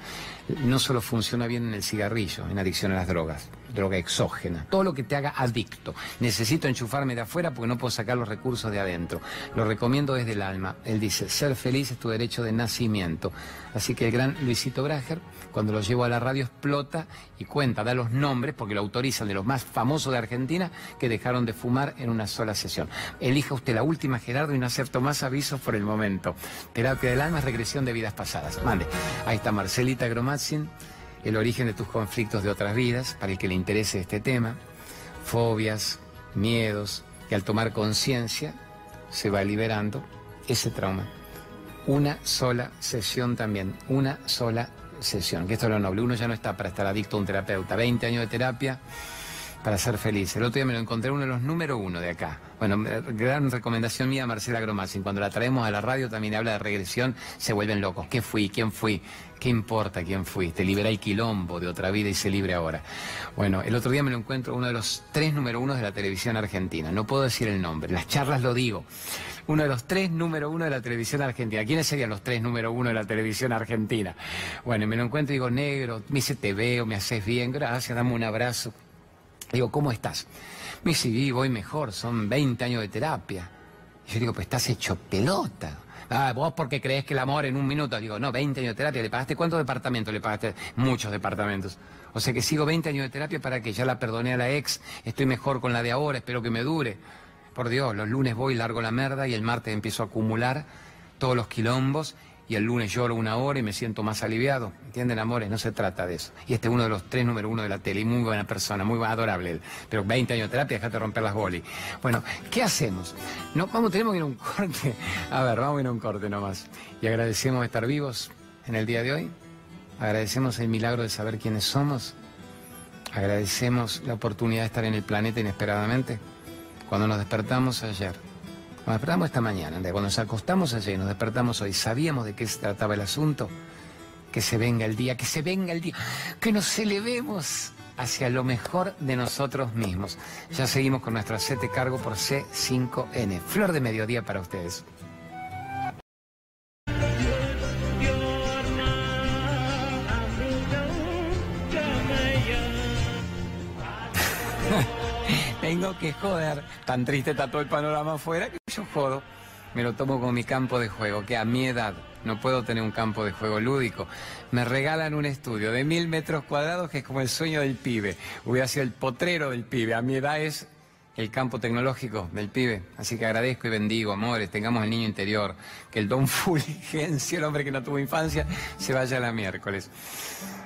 No solo funciona bien en el cigarrillo, en adicción a las drogas droga exógena, todo lo que te haga adicto. Necesito enchufarme de afuera porque no puedo sacar los recursos de adentro. Lo recomiendo desde el alma. Él dice, ser feliz es tu derecho de nacimiento. Así que el gran Luisito Brager, cuando lo llevo a la radio, explota y cuenta, da los nombres, porque lo autorizan de los más famosos de Argentina, que dejaron de fumar en una sola sesión. Elija usted la última, Gerardo, y no acepto más avisos por el momento. Terapia del alma es regresión de vidas pasadas. Mande. Ahí está Marcelita Gromatzin el origen de tus conflictos de otras vidas, para el que le interese este tema, fobias, miedos, y al tomar conciencia se va liberando ese trauma. Una sola sesión también, una sola sesión, que esto es lo noble. Uno ya no está para estar adicto a un terapeuta. 20 años de terapia para ser feliz. El otro día me lo encontré uno de los número uno de acá. Bueno, eh, gran recomendación mía, Marcela Gromasin. Cuando la traemos a la radio también habla de regresión, se vuelven locos. ¿Qué fui? ¿Quién fui? ¿Qué importa quién fui? Te libera el quilombo de otra vida y se libre ahora. Bueno, el otro día me lo encuentro uno de los tres número uno de la televisión argentina. No puedo decir el nombre, las charlas lo digo. Uno de los tres número uno de la televisión argentina. ¿Quiénes serían los tres número uno de la televisión argentina? Bueno, me lo encuentro y digo, negro, me dice, te veo, me haces bien, gracias, dame un abrazo. Digo, ¿cómo estás? Me dice, sí, voy mejor, son 20 años de terapia. Y yo digo, pues estás hecho pelota. Ah, vos porque crees que el amor en un minuto. Digo, no, 20 años de terapia. ¿Le pagaste cuántos departamentos le pagaste? Muchos departamentos. O sea que sigo 20 años de terapia para que ya la perdoné a la ex, estoy mejor con la de ahora, espero que me dure. Por Dios, los lunes voy, largo la merda y el martes empiezo a acumular todos los quilombos y el lunes lloro una hora y me siento más aliviado. ¿Entienden, amores? No se trata de eso. Y este es uno de los tres número uno de la tele, y muy buena persona, muy adorable. Pero 20 años de terapia, déjate romper las bolis. Bueno, ¿qué hacemos? No, vamos, tenemos que ir a un corte. A ver, vamos a ir a un corte nomás. Y agradecemos estar vivos en el día de hoy. Agradecemos el milagro de saber quiénes somos. Agradecemos la oportunidad de estar en el planeta inesperadamente. Cuando nos despertamos ayer nos despertamos esta mañana, cuando nos acostamos ayer, nos despertamos hoy, sabíamos de qué se trataba el asunto. Que se venga el día, que se venga el día, que nos elevemos hacia lo mejor de nosotros mismos. Ya seguimos con nuestro sete cargo por C5N. Flor de mediodía para ustedes. Tengo que joder. Tan triste está todo el panorama afuera que yo jodo. me lo tomo como mi campo de juego, que a mi edad no puedo tener un campo de juego lúdico. Me regalan un estudio de mil metros cuadrados que es como el sueño del pibe. Hubiera sido el potrero del pibe. A mi edad es el campo tecnológico del pibe. Así que agradezco y bendigo, amores, tengamos el niño interior, que el don Fulgencio, el hombre que no tuvo infancia, se vaya a la miércoles.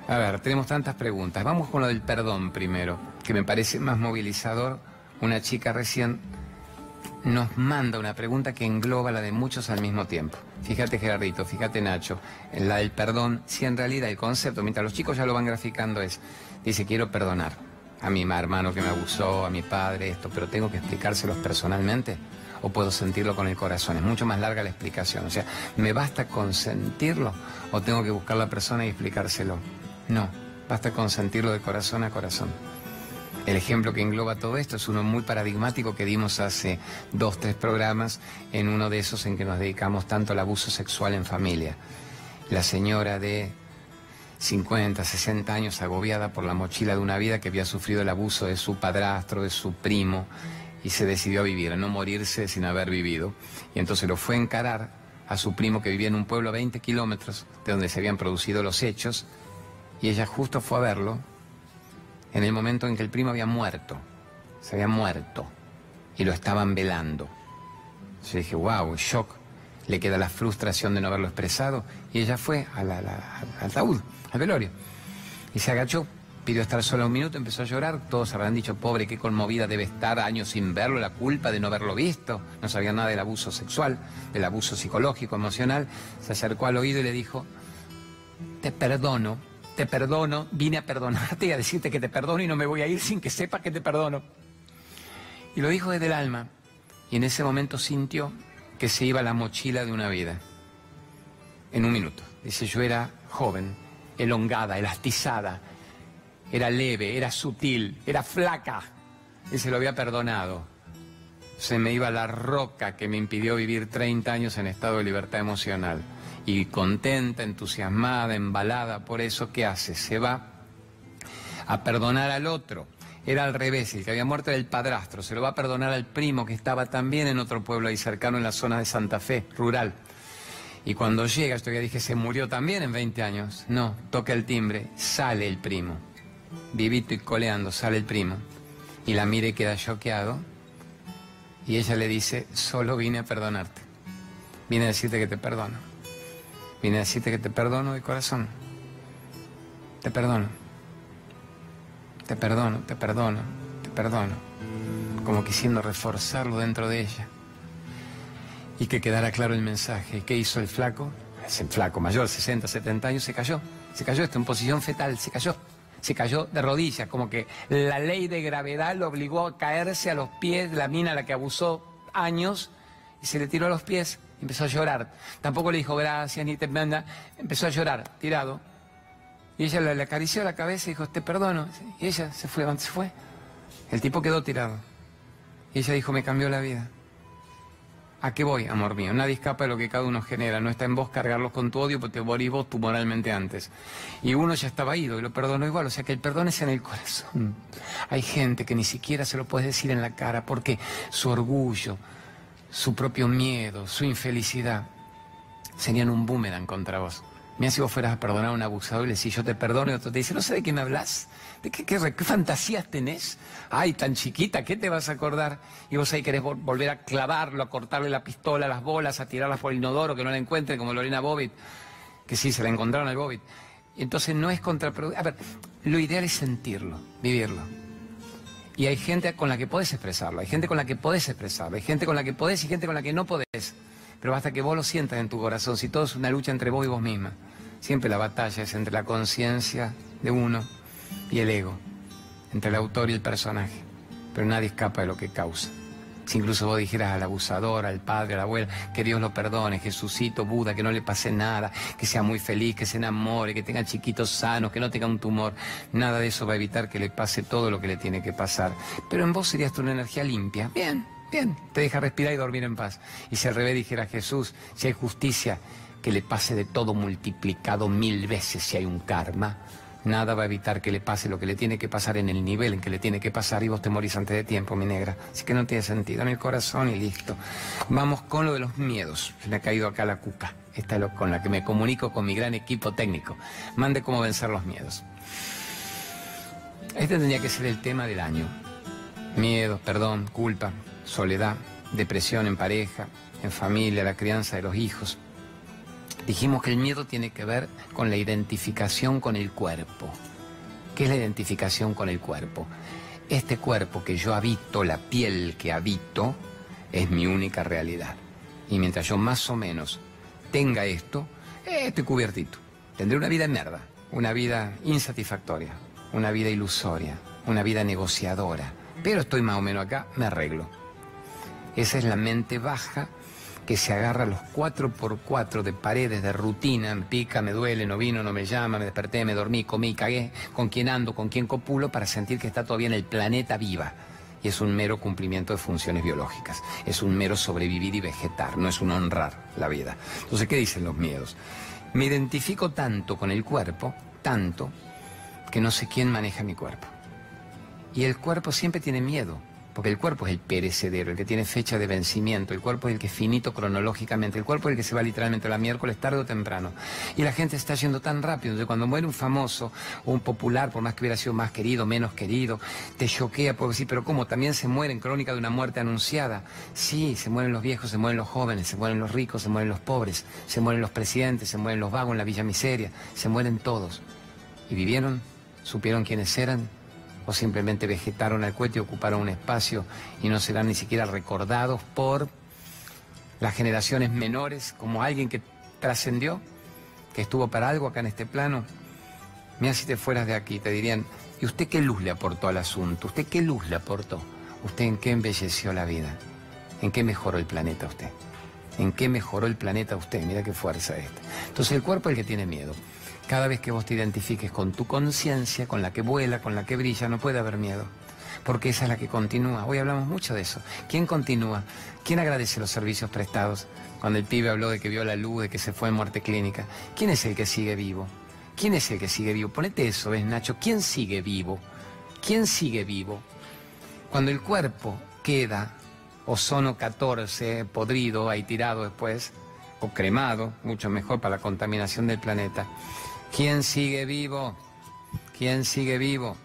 A ver, tenemos tantas preguntas. Vamos con lo del perdón primero, que me parece más movilizador. Una chica recién nos manda una pregunta que engloba la de muchos al mismo tiempo. Fíjate Gerardito, fíjate Nacho, la del perdón, si en realidad el concepto, mientras los chicos ya lo van graficando, es, dice, quiero perdonar a mi hermano que me abusó, a mi padre, esto, pero tengo que explicárselos personalmente o puedo sentirlo con el corazón. Es mucho más larga la explicación. O sea, ¿me basta con sentirlo o tengo que buscar la persona y explicárselo? No, basta con sentirlo de corazón a corazón. El ejemplo que engloba todo esto es uno muy paradigmático que dimos hace dos, tres programas en uno de esos en que nos dedicamos tanto al abuso sexual en familia. La señora de 50, 60 años agobiada por la mochila de una vida que había sufrido el abuso de su padrastro, de su primo, y se decidió a vivir, a no morirse sin haber vivido. Y entonces lo fue a encarar a su primo que vivía en un pueblo a 20 kilómetros de donde se habían producido los hechos, y ella justo fue a verlo en el momento en que el primo había muerto, se había muerto, y lo estaban velando. Yo dije, wow, shock. Le queda la frustración de no haberlo expresado, y ella fue al ataúd, al velorio, y se agachó, pidió estar sola un minuto, empezó a llorar, todos habrán dicho, pobre, qué conmovida debe estar, años sin verlo, la culpa de no haberlo visto, no sabía nada del abuso sexual, del abuso psicológico, emocional, se acercó al oído y le dijo, te perdono te perdono, vine a perdonarte y a decirte que te perdono y no me voy a ir sin que sepas que te perdono. Y lo dijo desde el alma. Y en ese momento sintió que se iba la mochila de una vida. En un minuto. Dice, yo era joven, elongada, elastizada, era leve, era sutil, era flaca. Y se lo había perdonado. Se me iba la roca que me impidió vivir 30 años en estado de libertad emocional y contenta, entusiasmada, embalada por eso, ¿qué hace? Se va a perdonar al otro. Era al revés, el que había muerto era el padrastro, se lo va a perdonar al primo que estaba también en otro pueblo ahí cercano en la zona de Santa Fe, rural. Y cuando llega, esto ya dije, se murió también en 20 años. No, toca el timbre, sale el primo. Vivito y coleando, sale el primo. Y la mire y queda choqueado. Y ella le dice, solo vine a perdonarte. Vine a decirte que te perdono. Vine a decirte que te perdono de corazón. Te perdono. Te perdono, te perdono, te perdono. Como quisiendo reforzarlo dentro de ella. Y que quedara claro el mensaje. ¿Qué hizo el flaco? Ese flaco mayor, 60, 70 años, se cayó. Se cayó esto en posición fetal, se cayó. Se cayó de rodillas, como que la ley de gravedad lo obligó a caerse a los pies de la mina a la que abusó años y se le tiró a los pies empezó a llorar. Tampoco le dijo gracias ni te manda. Empezó a llorar, tirado. Y ella le, acarició la cabeza y dijo, te perdono. Y ella se fue, se fue? El tipo quedó tirado. Y ella dijo, me cambió la vida. ¿A qué voy, amor mío? Nadie escapa de lo que cada uno genera. No está en vos cargarlos con tu odio porque morís vos tú moralmente antes. Y uno ya estaba ido y lo perdonó igual. O sea que el perdón es en el corazón. Hay gente que ni siquiera se lo puede decir en la cara porque su orgullo, su propio miedo, su infelicidad, serían un boomerang contra vos. Mira si vos fueras a perdonar a un abusador y le decís, yo te perdono, y otro te dice, no sé de qué me hablas, de qué, fantasías tenés. Ay, tan chiquita, ¿qué te vas a acordar? Y vos ahí querés volver a clavarlo, a cortarle la pistola, las bolas, a tirarlas por el inodoro, que no la encuentren, como Lorena Bobbitt, que sí, se la encontraron al Bobbitt. Entonces no es contraproducente. A ver, lo ideal es sentirlo, vivirlo. Y hay gente con la que podés expresarlo, hay gente con la que podés expresarlo, hay gente con la que podés y gente con la que no podés. Pero basta que vos lo sientas en tu corazón, si todo es una lucha entre vos y vos misma. Siempre la batalla es entre la conciencia de uno y el ego, entre el autor y el personaje. Pero nadie escapa de lo que causa. Si incluso vos dijeras al abusador, al padre, a la abuela, que Dios lo perdone, Jesucito, Buda, que no le pase nada, que sea muy feliz, que se enamore, que tenga chiquitos sanos, que no tenga un tumor, nada de eso va a evitar que le pase todo lo que le tiene que pasar. Pero en vos serías tú una energía limpia. Bien, bien, te deja respirar y dormir en paz. Y si al revés dijera Jesús, si hay justicia, que le pase de todo multiplicado mil veces si hay un karma, Nada va a evitar que le pase lo que le tiene que pasar en el nivel en que le tiene que pasar y vos te morís antes de tiempo, mi negra. Así que no tiene sentido. En el corazón y listo. Vamos con lo de los miedos. Se me ha caído acá la cuca. Esta es lo con la que me comunico con mi gran equipo técnico. Mande cómo vencer los miedos. Este tendría que ser el tema del año. Miedo, perdón, culpa, soledad, depresión en pareja, en familia, la crianza de los hijos. Dijimos que el miedo tiene que ver con la identificación con el cuerpo. ¿Qué es la identificación con el cuerpo? Este cuerpo que yo habito, la piel que habito, es mi única realidad. Y mientras yo más o menos tenga esto, eh, estoy cubiertito. Tendré una vida en mierda, una vida insatisfactoria, una vida ilusoria, una vida negociadora. Pero estoy más o menos acá, me arreglo. Esa es la mente baja que se agarra a los cuatro por cuatro de paredes de rutina, me pica, me duele, no vino, no me llama, me desperté, me dormí, comí, cagué, con quién ando, con quién copulo, para sentir que está todavía en el planeta viva. Y es un mero cumplimiento de funciones biológicas, es un mero sobrevivir y vegetar, no es un honrar la vida. Entonces, ¿qué dicen los miedos? Me identifico tanto con el cuerpo, tanto, que no sé quién maneja mi cuerpo. Y el cuerpo siempre tiene miedo, porque el cuerpo es el perecedero, el que tiene fecha de vencimiento, el cuerpo es el que es finito cronológicamente, el cuerpo es el que se va literalmente la miércoles tarde o temprano. Y la gente está yendo tan rápido, entonces cuando muere un famoso o un popular, por más que hubiera sido más querido, menos querido, te choquea, porque decir, pero ¿cómo? También se muere en crónica de una muerte anunciada. Sí, se mueren los viejos, se mueren los jóvenes, se mueren los ricos, se mueren los pobres, se mueren los presidentes, se mueren los vagos en la Villa Miseria, se mueren todos. ¿Y vivieron? ¿Supieron quiénes eran? O simplemente vegetaron al cohete y ocuparon un espacio y no serán ni siquiera recordados por las generaciones menores como alguien que trascendió, que estuvo para algo acá en este plano. Mira si te fueras de aquí, te dirían, ¿y usted qué luz le aportó al asunto? ¿Usted qué luz le aportó? ¿Usted en qué embelleció la vida? ¿En qué mejoró el planeta usted? ¿En qué mejoró el planeta usted? Mira qué fuerza esta. Entonces el cuerpo es el que tiene miedo. Cada vez que vos te identifiques con tu conciencia, con la que vuela, con la que brilla, no puede haber miedo. Porque esa es la que continúa. Hoy hablamos mucho de eso. ¿Quién continúa? ¿Quién agradece los servicios prestados? Cuando el pibe habló de que vio la luz, de que se fue en muerte clínica. ¿Quién es el que sigue vivo? ¿Quién es el que sigue vivo? Ponete eso, ¿ves, Nacho? ¿Quién sigue vivo? ¿Quién sigue vivo? Cuando el cuerpo queda ozono 14, podrido, ahí tirado después, o cremado, mucho mejor para la contaminación del planeta, ¿Quién sigue vivo? ¿Quién sigue vivo?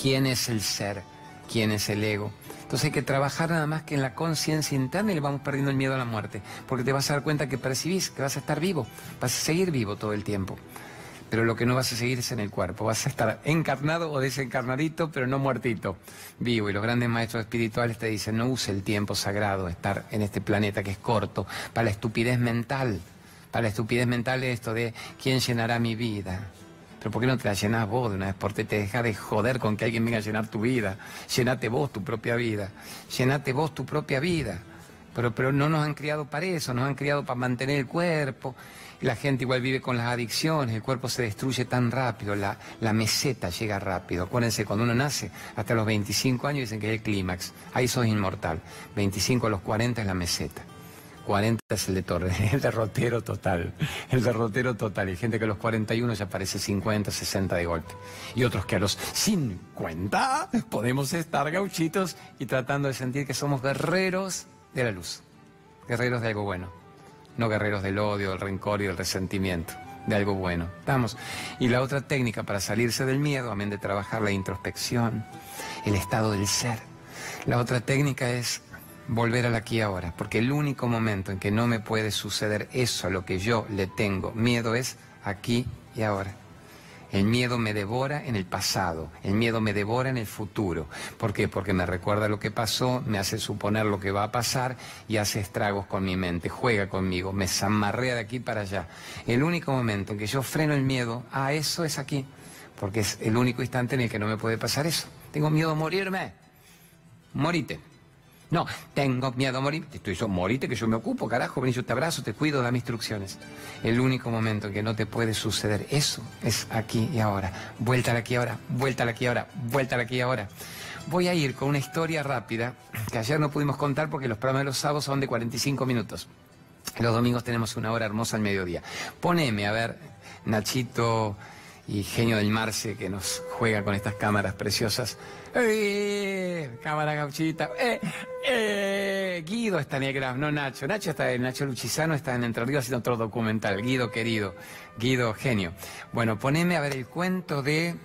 ¿Quién es el ser? ¿Quién es el ego? Entonces hay que trabajar nada más que en la conciencia interna y le vamos perdiendo el miedo a la muerte, porque te vas a dar cuenta que percibís que vas a estar vivo, vas a seguir vivo todo el tiempo. Pero lo que no vas a seguir es en el cuerpo, vas a estar encarnado o desencarnadito, pero no muertito, vivo. Y los grandes maestros espirituales te dicen, no use el tiempo sagrado, estar en este planeta que es corto, para la estupidez mental para la estupidez mental esto de quién llenará mi vida. Pero ¿por qué no te la llenas vos de una vez? Porque te deja de joder con que alguien venga a llenar tu vida. Llenate vos tu propia vida. Llenate vos tu propia vida. Pero, pero no nos han criado para eso, nos han criado para mantener el cuerpo. La gente igual vive con las adicciones, el cuerpo se destruye tan rápido, la, la meseta llega rápido. Acuérdense, cuando uno nace, hasta los 25 años dicen que es el clímax. Ahí sos inmortal. 25 a los 40 es la meseta. 40 es el de Torre, el derrotero total, el derrotero total. Hay gente que a los 41 ya parece 50, 60 de golpe. Y otros que a los 50 podemos estar gauchitos y tratando de sentir que somos guerreros de la luz, guerreros de algo bueno, no guerreros del odio, del rencor y del resentimiento, de algo bueno. Estamos. Y la otra técnica para salirse del miedo, amén de trabajar la introspección, el estado del ser. La otra técnica es volver al aquí ahora, porque el único momento en que no me puede suceder eso a lo que yo le tengo miedo es aquí y ahora. El miedo me devora en el pasado, el miedo me devora en el futuro. ¿Por qué? Porque me recuerda lo que pasó, me hace suponer lo que va a pasar y hace estragos con mi mente, juega conmigo, me zamarrea de aquí para allá. El único momento en que yo freno el miedo, a eso es aquí, porque es el único instante en el que no me puede pasar eso. Tengo miedo a morirme. Morite. No, tengo miedo a morir. Estoy yo, morite que yo me ocupo, carajo, ven, yo te abrazo, te cuido, dame instrucciones. El único momento en que no te puede suceder eso es aquí y ahora. Vuelta aquí ahora, vuelta aquí ahora, vuelta aquí ahora. Voy a ir con una historia rápida que ayer no pudimos contar porque los programas de los sábados son de 45 minutos. Los domingos tenemos una hora hermosa al mediodía. Poneme, a ver, Nachito y genio del Marce que nos juega con estas cámaras preciosas. ¡Eh! Cámara gauchita. ¡Eh! ¡Eh! Guido está negra, no Nacho. Nacho está, Nacho Luchizano está en Entre Ríos haciendo otro documental. Guido querido, Guido genio. Bueno, poneme a ver el cuento de...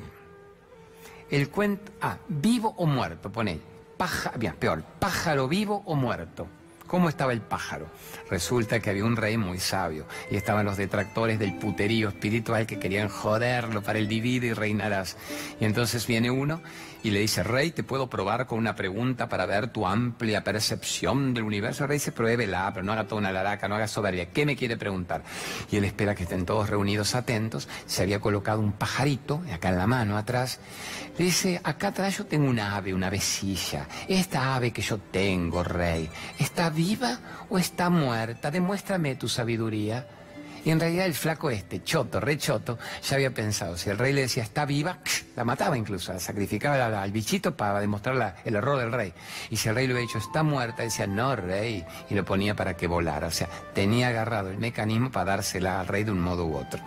El cuento... Ah, vivo o muerto, pone. Paja, bien, peor, pájaro vivo o muerto. ¿Cómo estaba el pájaro? Resulta que había un rey muy sabio y estaban los detractores del puterío espiritual que querían joderlo para el divide y reinarás. Y entonces viene uno y le dice, rey, ¿te puedo probar con una pregunta para ver tu amplia percepción del universo? El rey dice, pruébela, pero no haga toda una laraca, no haga soberbia. ¿Qué me quiere preguntar? Y él espera que estén todos reunidos atentos. Se había colocado un pajarito, acá en la mano, atrás. Le dice, acá atrás yo tengo un ave, una avecilla. Esta ave que yo tengo, rey, ¿está viva o está muerta? Demuéstrame tu sabiduría. Y en realidad el flaco este, choto, re choto, ya había pensado, si el rey le decía está viva, la mataba incluso, la sacrificaba al, bichito para demostrar el error del rey. Y si el rey le había dicho está muerta, decía no, rey, y lo ponía para que volara. O sea, tenía agarrado el mecanismo para dársela al rey de un modo u otro.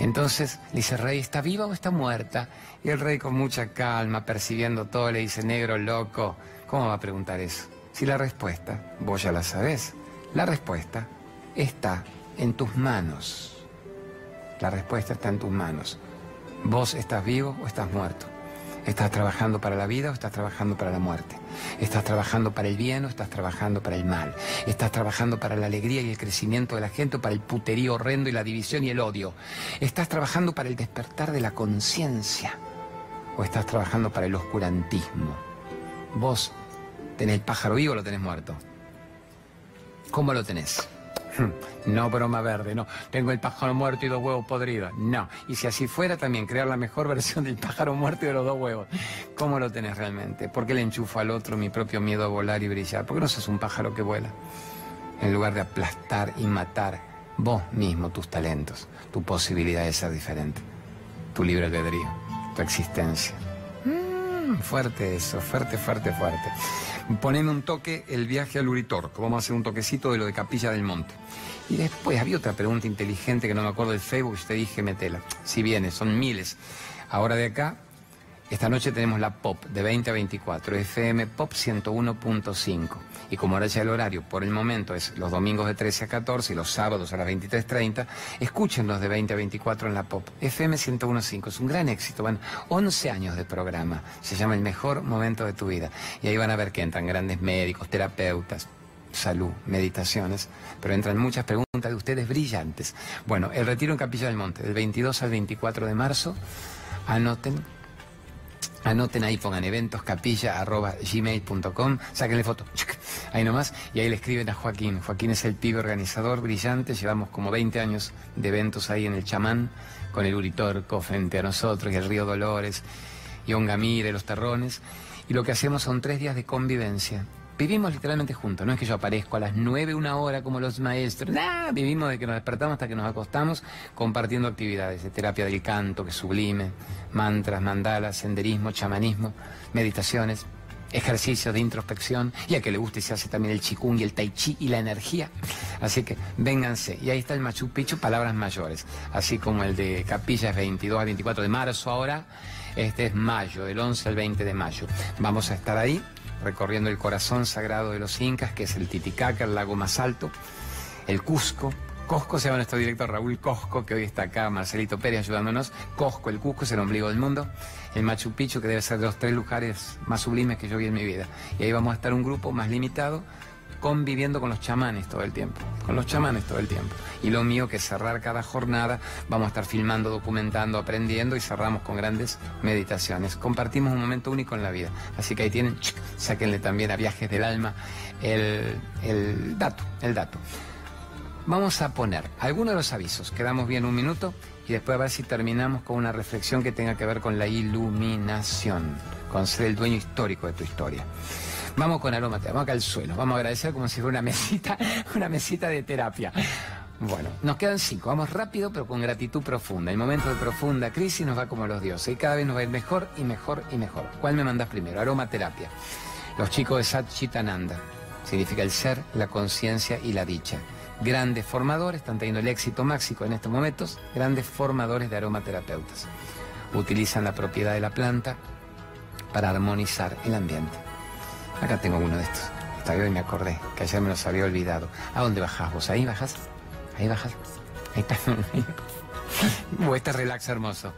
Entonces le dice, rey, ¿está viva o está muerta? Y el rey con mucha calma, percibiendo todo, le dice, negro loco, ¿cómo va a preguntar eso? Si la respuesta, vos ya la sabés, la respuesta está en tus manos. La respuesta está en tus manos. Vos estás vivo o estás muerto. ¿Estás trabajando para la vida o estás trabajando para la muerte? ¿Estás trabajando para el bien o estás trabajando para el mal? ¿Estás trabajando para la alegría y el crecimiento de la gente o para el puterío horrendo y la división y el odio? ¿Estás trabajando para el despertar de la conciencia o estás trabajando para el oscurantismo? Vos tenés el pájaro vivo o lo tenés muerto. ¿Cómo lo tenés? No broma verde, no. Tengo el pájaro muerto y dos huevos podridos. No. Y si así fuera, también crear la mejor versión del pájaro muerto y de los dos huevos. ¿Cómo lo tenés realmente? ¿Por qué le enchufo al otro mi propio miedo a volar y brillar? ¿Por qué no sos un pájaro que vuela? En lugar de aplastar y matar vos mismo tus talentos, tu posibilidad de ser diferente, tu libre albedrío, tu existencia. Fuerte eso, fuerte, fuerte, fuerte. Poneme un toque el viaje al Uritorco. Vamos a hacer un toquecito de lo de Capilla del Monte. Y después había otra pregunta inteligente que no me acuerdo del Facebook te dije metela. Si viene, son miles. Ahora de acá, esta noche tenemos la POP de 20 a 24, FM POP 101.5. Y como ahora ya el horario por el momento es los domingos de 13 a 14 y los sábados a las 23.30, escúchenlos de 20 a 24 en la POP. FM 101.5 es un gran éxito, van 11 años de programa. Se llama El mejor momento de tu vida. Y ahí van a ver que entran grandes médicos, terapeutas, salud, meditaciones, pero entran muchas preguntas de ustedes brillantes. Bueno, el retiro en Capilla del Monte, del 22 al 24 de marzo, anoten Anoten ahí, pongan eventoscapilla.gmail.com, sáquenle foto, ahí nomás, y ahí le escriben a Joaquín. Joaquín es el pibe organizador brillante, llevamos como 20 años de eventos ahí en el chamán, con el Uritorco frente a nosotros, y el Río Dolores, y Ongamire, los Terrones, y lo que hacemos son tres días de convivencia Vivimos literalmente juntos, no es que yo aparezco a las nueve una hora como los maestros, nah, vivimos de que nos despertamos hasta que nos acostamos compartiendo actividades de terapia del canto, que sublime, mantras, mandalas, senderismo, chamanismo, meditaciones, ejercicios de introspección y a que le guste se hace también el chikung y el tai chi y la energía. Así que vénganse. Y ahí está el Machu Picchu, palabras mayores, así como el de Capilla es 22 al 24 de marzo ahora. Este es mayo, del 11 al 20 de mayo. Vamos a estar ahí recorriendo el corazón sagrado de los incas, que es el Titicaca, el lago más alto, el Cusco. Cosco se llama nuestro director Raúl Cosco, que hoy está acá, Marcelito Pérez ayudándonos. Cosco, el Cusco es el ombligo del mundo. El Machu Picchu, que debe ser de los tres lugares más sublimes que yo vi en mi vida. Y ahí vamos a estar un grupo más limitado, conviviendo con los chamanes todo el tiempo, con los chamanes todo el tiempo. Y lo mío que cerrar cada jornada, vamos a estar filmando, documentando, aprendiendo y cerramos con grandes meditaciones. Compartimos un momento único en la vida. Así que ahí tienen, sáquenle también a Viajes del Alma el, el dato, el dato. Vamos a poner algunos de los avisos, quedamos bien un minuto y después a ver si terminamos con una reflexión que tenga que ver con la iluminación, con ser el dueño histórico de tu historia. Vamos con aromaterapia, vamos acá al suelo. Vamos a agradecer como si fuera una mesita, una mesita de terapia. Bueno, nos quedan cinco. Vamos rápido, pero con gratitud profunda. El momento de profunda crisis nos va como los dioses. Y cada vez nos va a ir mejor y mejor y mejor. ¿Cuál me mandas primero? Aromaterapia. Los chicos de Sat Chitananda. Significa el ser, la conciencia y la dicha. grandes formadores, están teniendo el éxito máximo en estos momentos, grandes formadores de aromaterapeutas. Utilizan la propiedad de la planta para armonizar el ambiente. Acá tengo uno de estos. Hasta hoy me acordé, que ayer me los había olvidado. ¿A dónde bajás vos? ¿Ahí bajás? ¿Ahí bajás? Ahí está. este relax hermoso.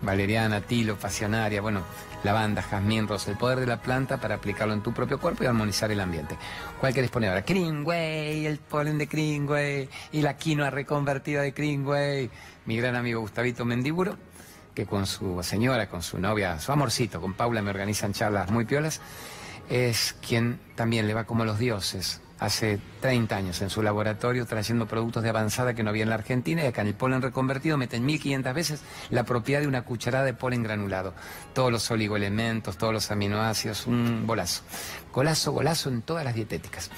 Valeriana, tilo, pasionaria, bueno, lavanda, jazmín, rosa, el poder de la planta para aplicarlo en tu propio cuerpo y armonizar el ambiente. ¿Cuál querés poner ahora? Kringway, el polen de Kringway y la quinoa reconvertida de Kringway. Mi gran amigo Gustavito Mendiburo, que con su señora, con su novia, su amorcito, con Paula me organizan charlas muy piolas, es quien también le va como los dioses hace 30 años en su laboratorio trayendo productos de avanzada que no había en la Argentina y acá en el polen reconvertido meten 1500 veces la propiedad de una cucharada de polen granulado. Todos los oligoelementos, todos los aminoácidos, un golazo. Golazo, golazo en todas las dietéticas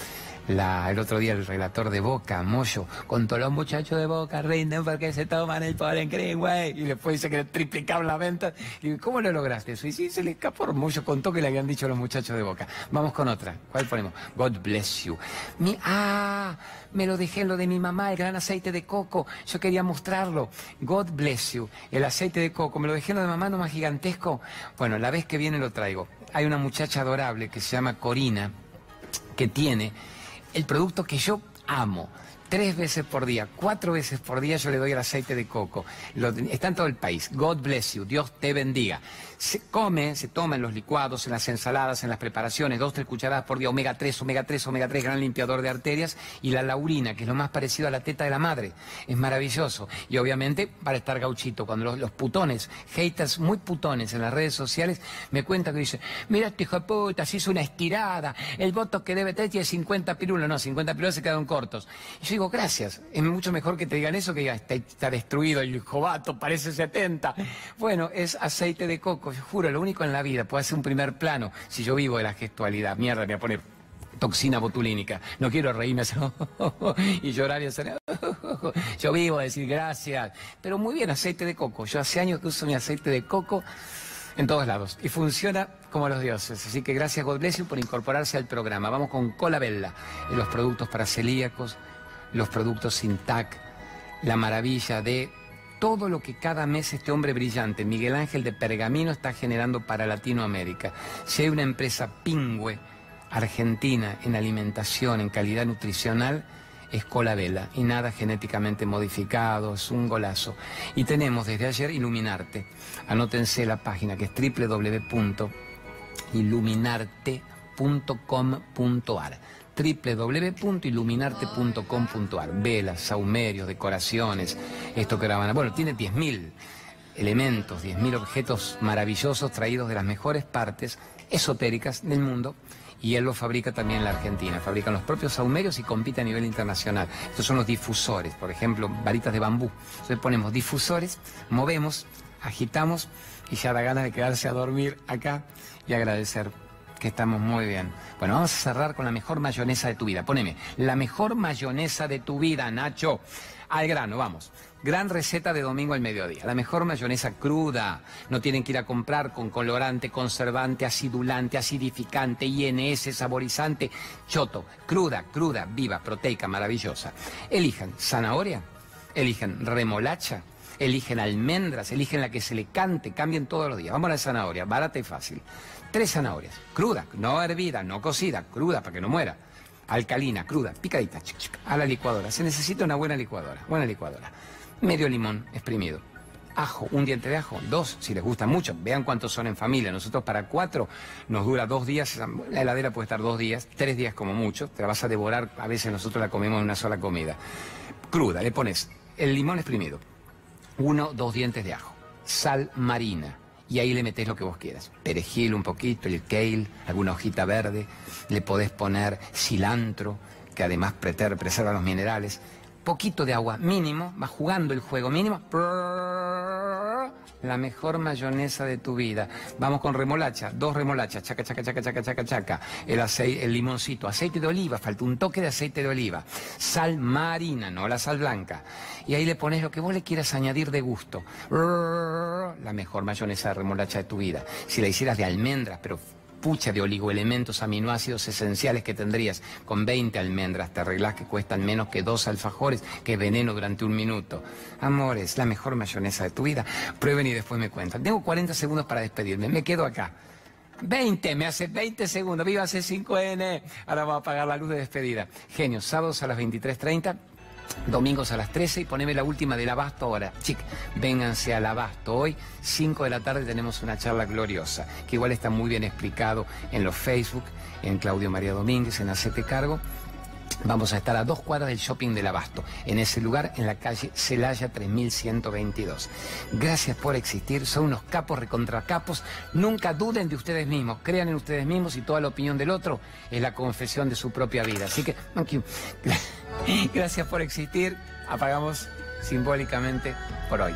el otro día el relator de Boca, Moyo, con todos los muchachos de Boca rinden porque se toman el polen güey. Y después dice que le triplicaron la venta. Y ¿cómo lo lograste eso? Y sí, se le escapó. Moyo contó que le habían dicho a los muchachos de Boca. Vamos con otra. ¿Cuál ponemos? God bless you. Mi, ah, me lo dejé en lo de mi mamá, el gran aceite de coco. Yo quería mostrarlo. God bless you. El aceite de coco. Me lo dejé en lo de mamá, no más gigantesco. Bueno, la vez que viene lo traigo. Hay una muchacha adorable que se llama Corina, que tiene el producto que yo amo. Tres veces por día, cuatro veces por día yo le doy el aceite de coco. está en todo el país. God bless you. Dios te bendiga se come, se toma en los licuados, en las ensaladas, en las preparaciones, dos, tres cucharadas por día, omega 3, omega 3, omega 3, gran limpiador de arterias, y la laurina, que es lo más parecido a la teta de la madre. Es maravilloso. Y obviamente para estar gauchito, cuando los, putones, haters muy putones en las redes sociales, me cuentan que dicen, mira este hijo de puta, se hizo una estirada, el voto que debe tener tiene 50 pirulos, no, 50 pirulos se quedaron cortos. Y yo digo, gracias, es mucho mejor que te digan eso que diga, está, está destruido el jovato, parece 70. Bueno, es aceite de coco juro, lo único en la vida, puede ser un primer plano, si yo vivo de la gestualidad, mierda, me voy a poner toxina botulínica. No quiero reírme y llorar y hacer... Yo vivo a decir gracias. Pero muy bien, aceite de coco. Yo hace años que uso mi aceite de coco en todos lados. Y funciona como los dioses. Así que gracias, God bless por incorporarse al programa. Vamos con Cola Bella, los productos para celíacos, los productos sin TAC, la maravilla de todo lo que cada mes este hombre brillante, Miguel Ángel de Pergamino, está generando para Latinoamérica. Si hay una empresa pingüe argentina en alimentación, en calidad nutricional, es Colabela y nada genéticamente modificado, es un golazo. Y tenemos desde ayer Iluminarte. Anótense la página que es www.iluminarte.com.ar www.iluminarte.com.ar. Velas, saumerios, decoraciones, esto que graban. Bueno, tiene 10.000 elementos, 10.000 objetos maravillosos traídos de las mejores partes esotéricas del mundo. Y él lo fabrica también en la Argentina. Fabrican los propios saumerios y compite a nivel internacional. Estos son los difusores, por ejemplo, varitas de bambú. Entonces ponemos difusores, movemos, agitamos y ya da ganas de quedarse a dormir acá y agradecer estamos muy bien. Bueno, vamos a cerrar con la mejor mayonesa de tu vida. Poneme, la mejor mayonesa de tu vida, Nacho. Al grano, vamos. Gran receta de domingo al mediodía. La mejor mayonesa cruda. No tienen que ir a comprar con colorante, conservante, acidulante, acidificante, INS, saborizante. Choto. Cruda, cruda, viva, proteica, maravillosa. Elijan zanahoria, eligen remolacha, eligen almendras, eligen la que se le cante, cambien todos los días. Vamos a la zanahoria, barata y fácil. Tres zanahorias, cruda, no hervida, no cocida, cruda para que no muera. Alcalina, cruda, picadita, a la licuadora. Se necesita una buena licuadora, buena licuadora. Medio limón exprimido. Ajo, un diente de ajo, dos, si les gusta mucho. Vean cuántos son en familia. Nosotros para cuatro nos dura dos días. La heladera puede estar dos días, tres días como mucho. Te la vas a devorar. A veces nosotros la comemos en una sola comida. Cruda, le pones el limón exprimido, uno, dos dientes de ajo, sal marina, y ahí le metés lo que vos quieras. Perejil un poquito, el kale, alguna hojita verde, le podés poner cilantro, que además preserva los minerales, poquito de agua mínimo, va jugando el juego mínimo, la mejor mayonesa de tu vida. Vamos con remolacha, dos remolachas, chaca, chaca, chaca, chaca, chaca, chaca. El, aceite, el limoncito, aceite de oliva, falta un toque de aceite de oliva. Sal marina, no la sal blanca. Y ahí le pones lo que vos le quieras añadir de gusto. La mejor mayonesa de remolacha de tu vida. Si la hicieras de almendras, pero pucha de oligoelementos aminoácidos esenciales que tendrías con 20 almendras. Te arreglás que cuestan menos que dos alfajores, que veneno durante un minuto. Amores, la mejor mayonesa de tu vida. Prueben y después me cuentan. Tengo 40 segundos para despedirme. Me quedo acá. 20, me hace 20 segundos. Viva C5N. Ahora vamos a apagar la luz de despedida. Genio, sábados a las 23.30. Domingos a las 13 y poneme la última del abasto ahora. Chic, vénganse al abasto. Hoy, 5 de la tarde, tenemos una charla gloriosa, que igual está muy bien explicado en los Facebook, en Claudio María Domínguez, en Acete Cargo. Vamos a estar a dos cuadras del shopping del Abasto, en ese lugar, en la calle Celaya 3122. Gracias por existir, son unos capos recontra capos. Nunca duden de ustedes mismos, crean en ustedes mismos y toda la opinión del otro es la confesión de su propia vida. Así que, gracias por existir. Apagamos simbólicamente por hoy.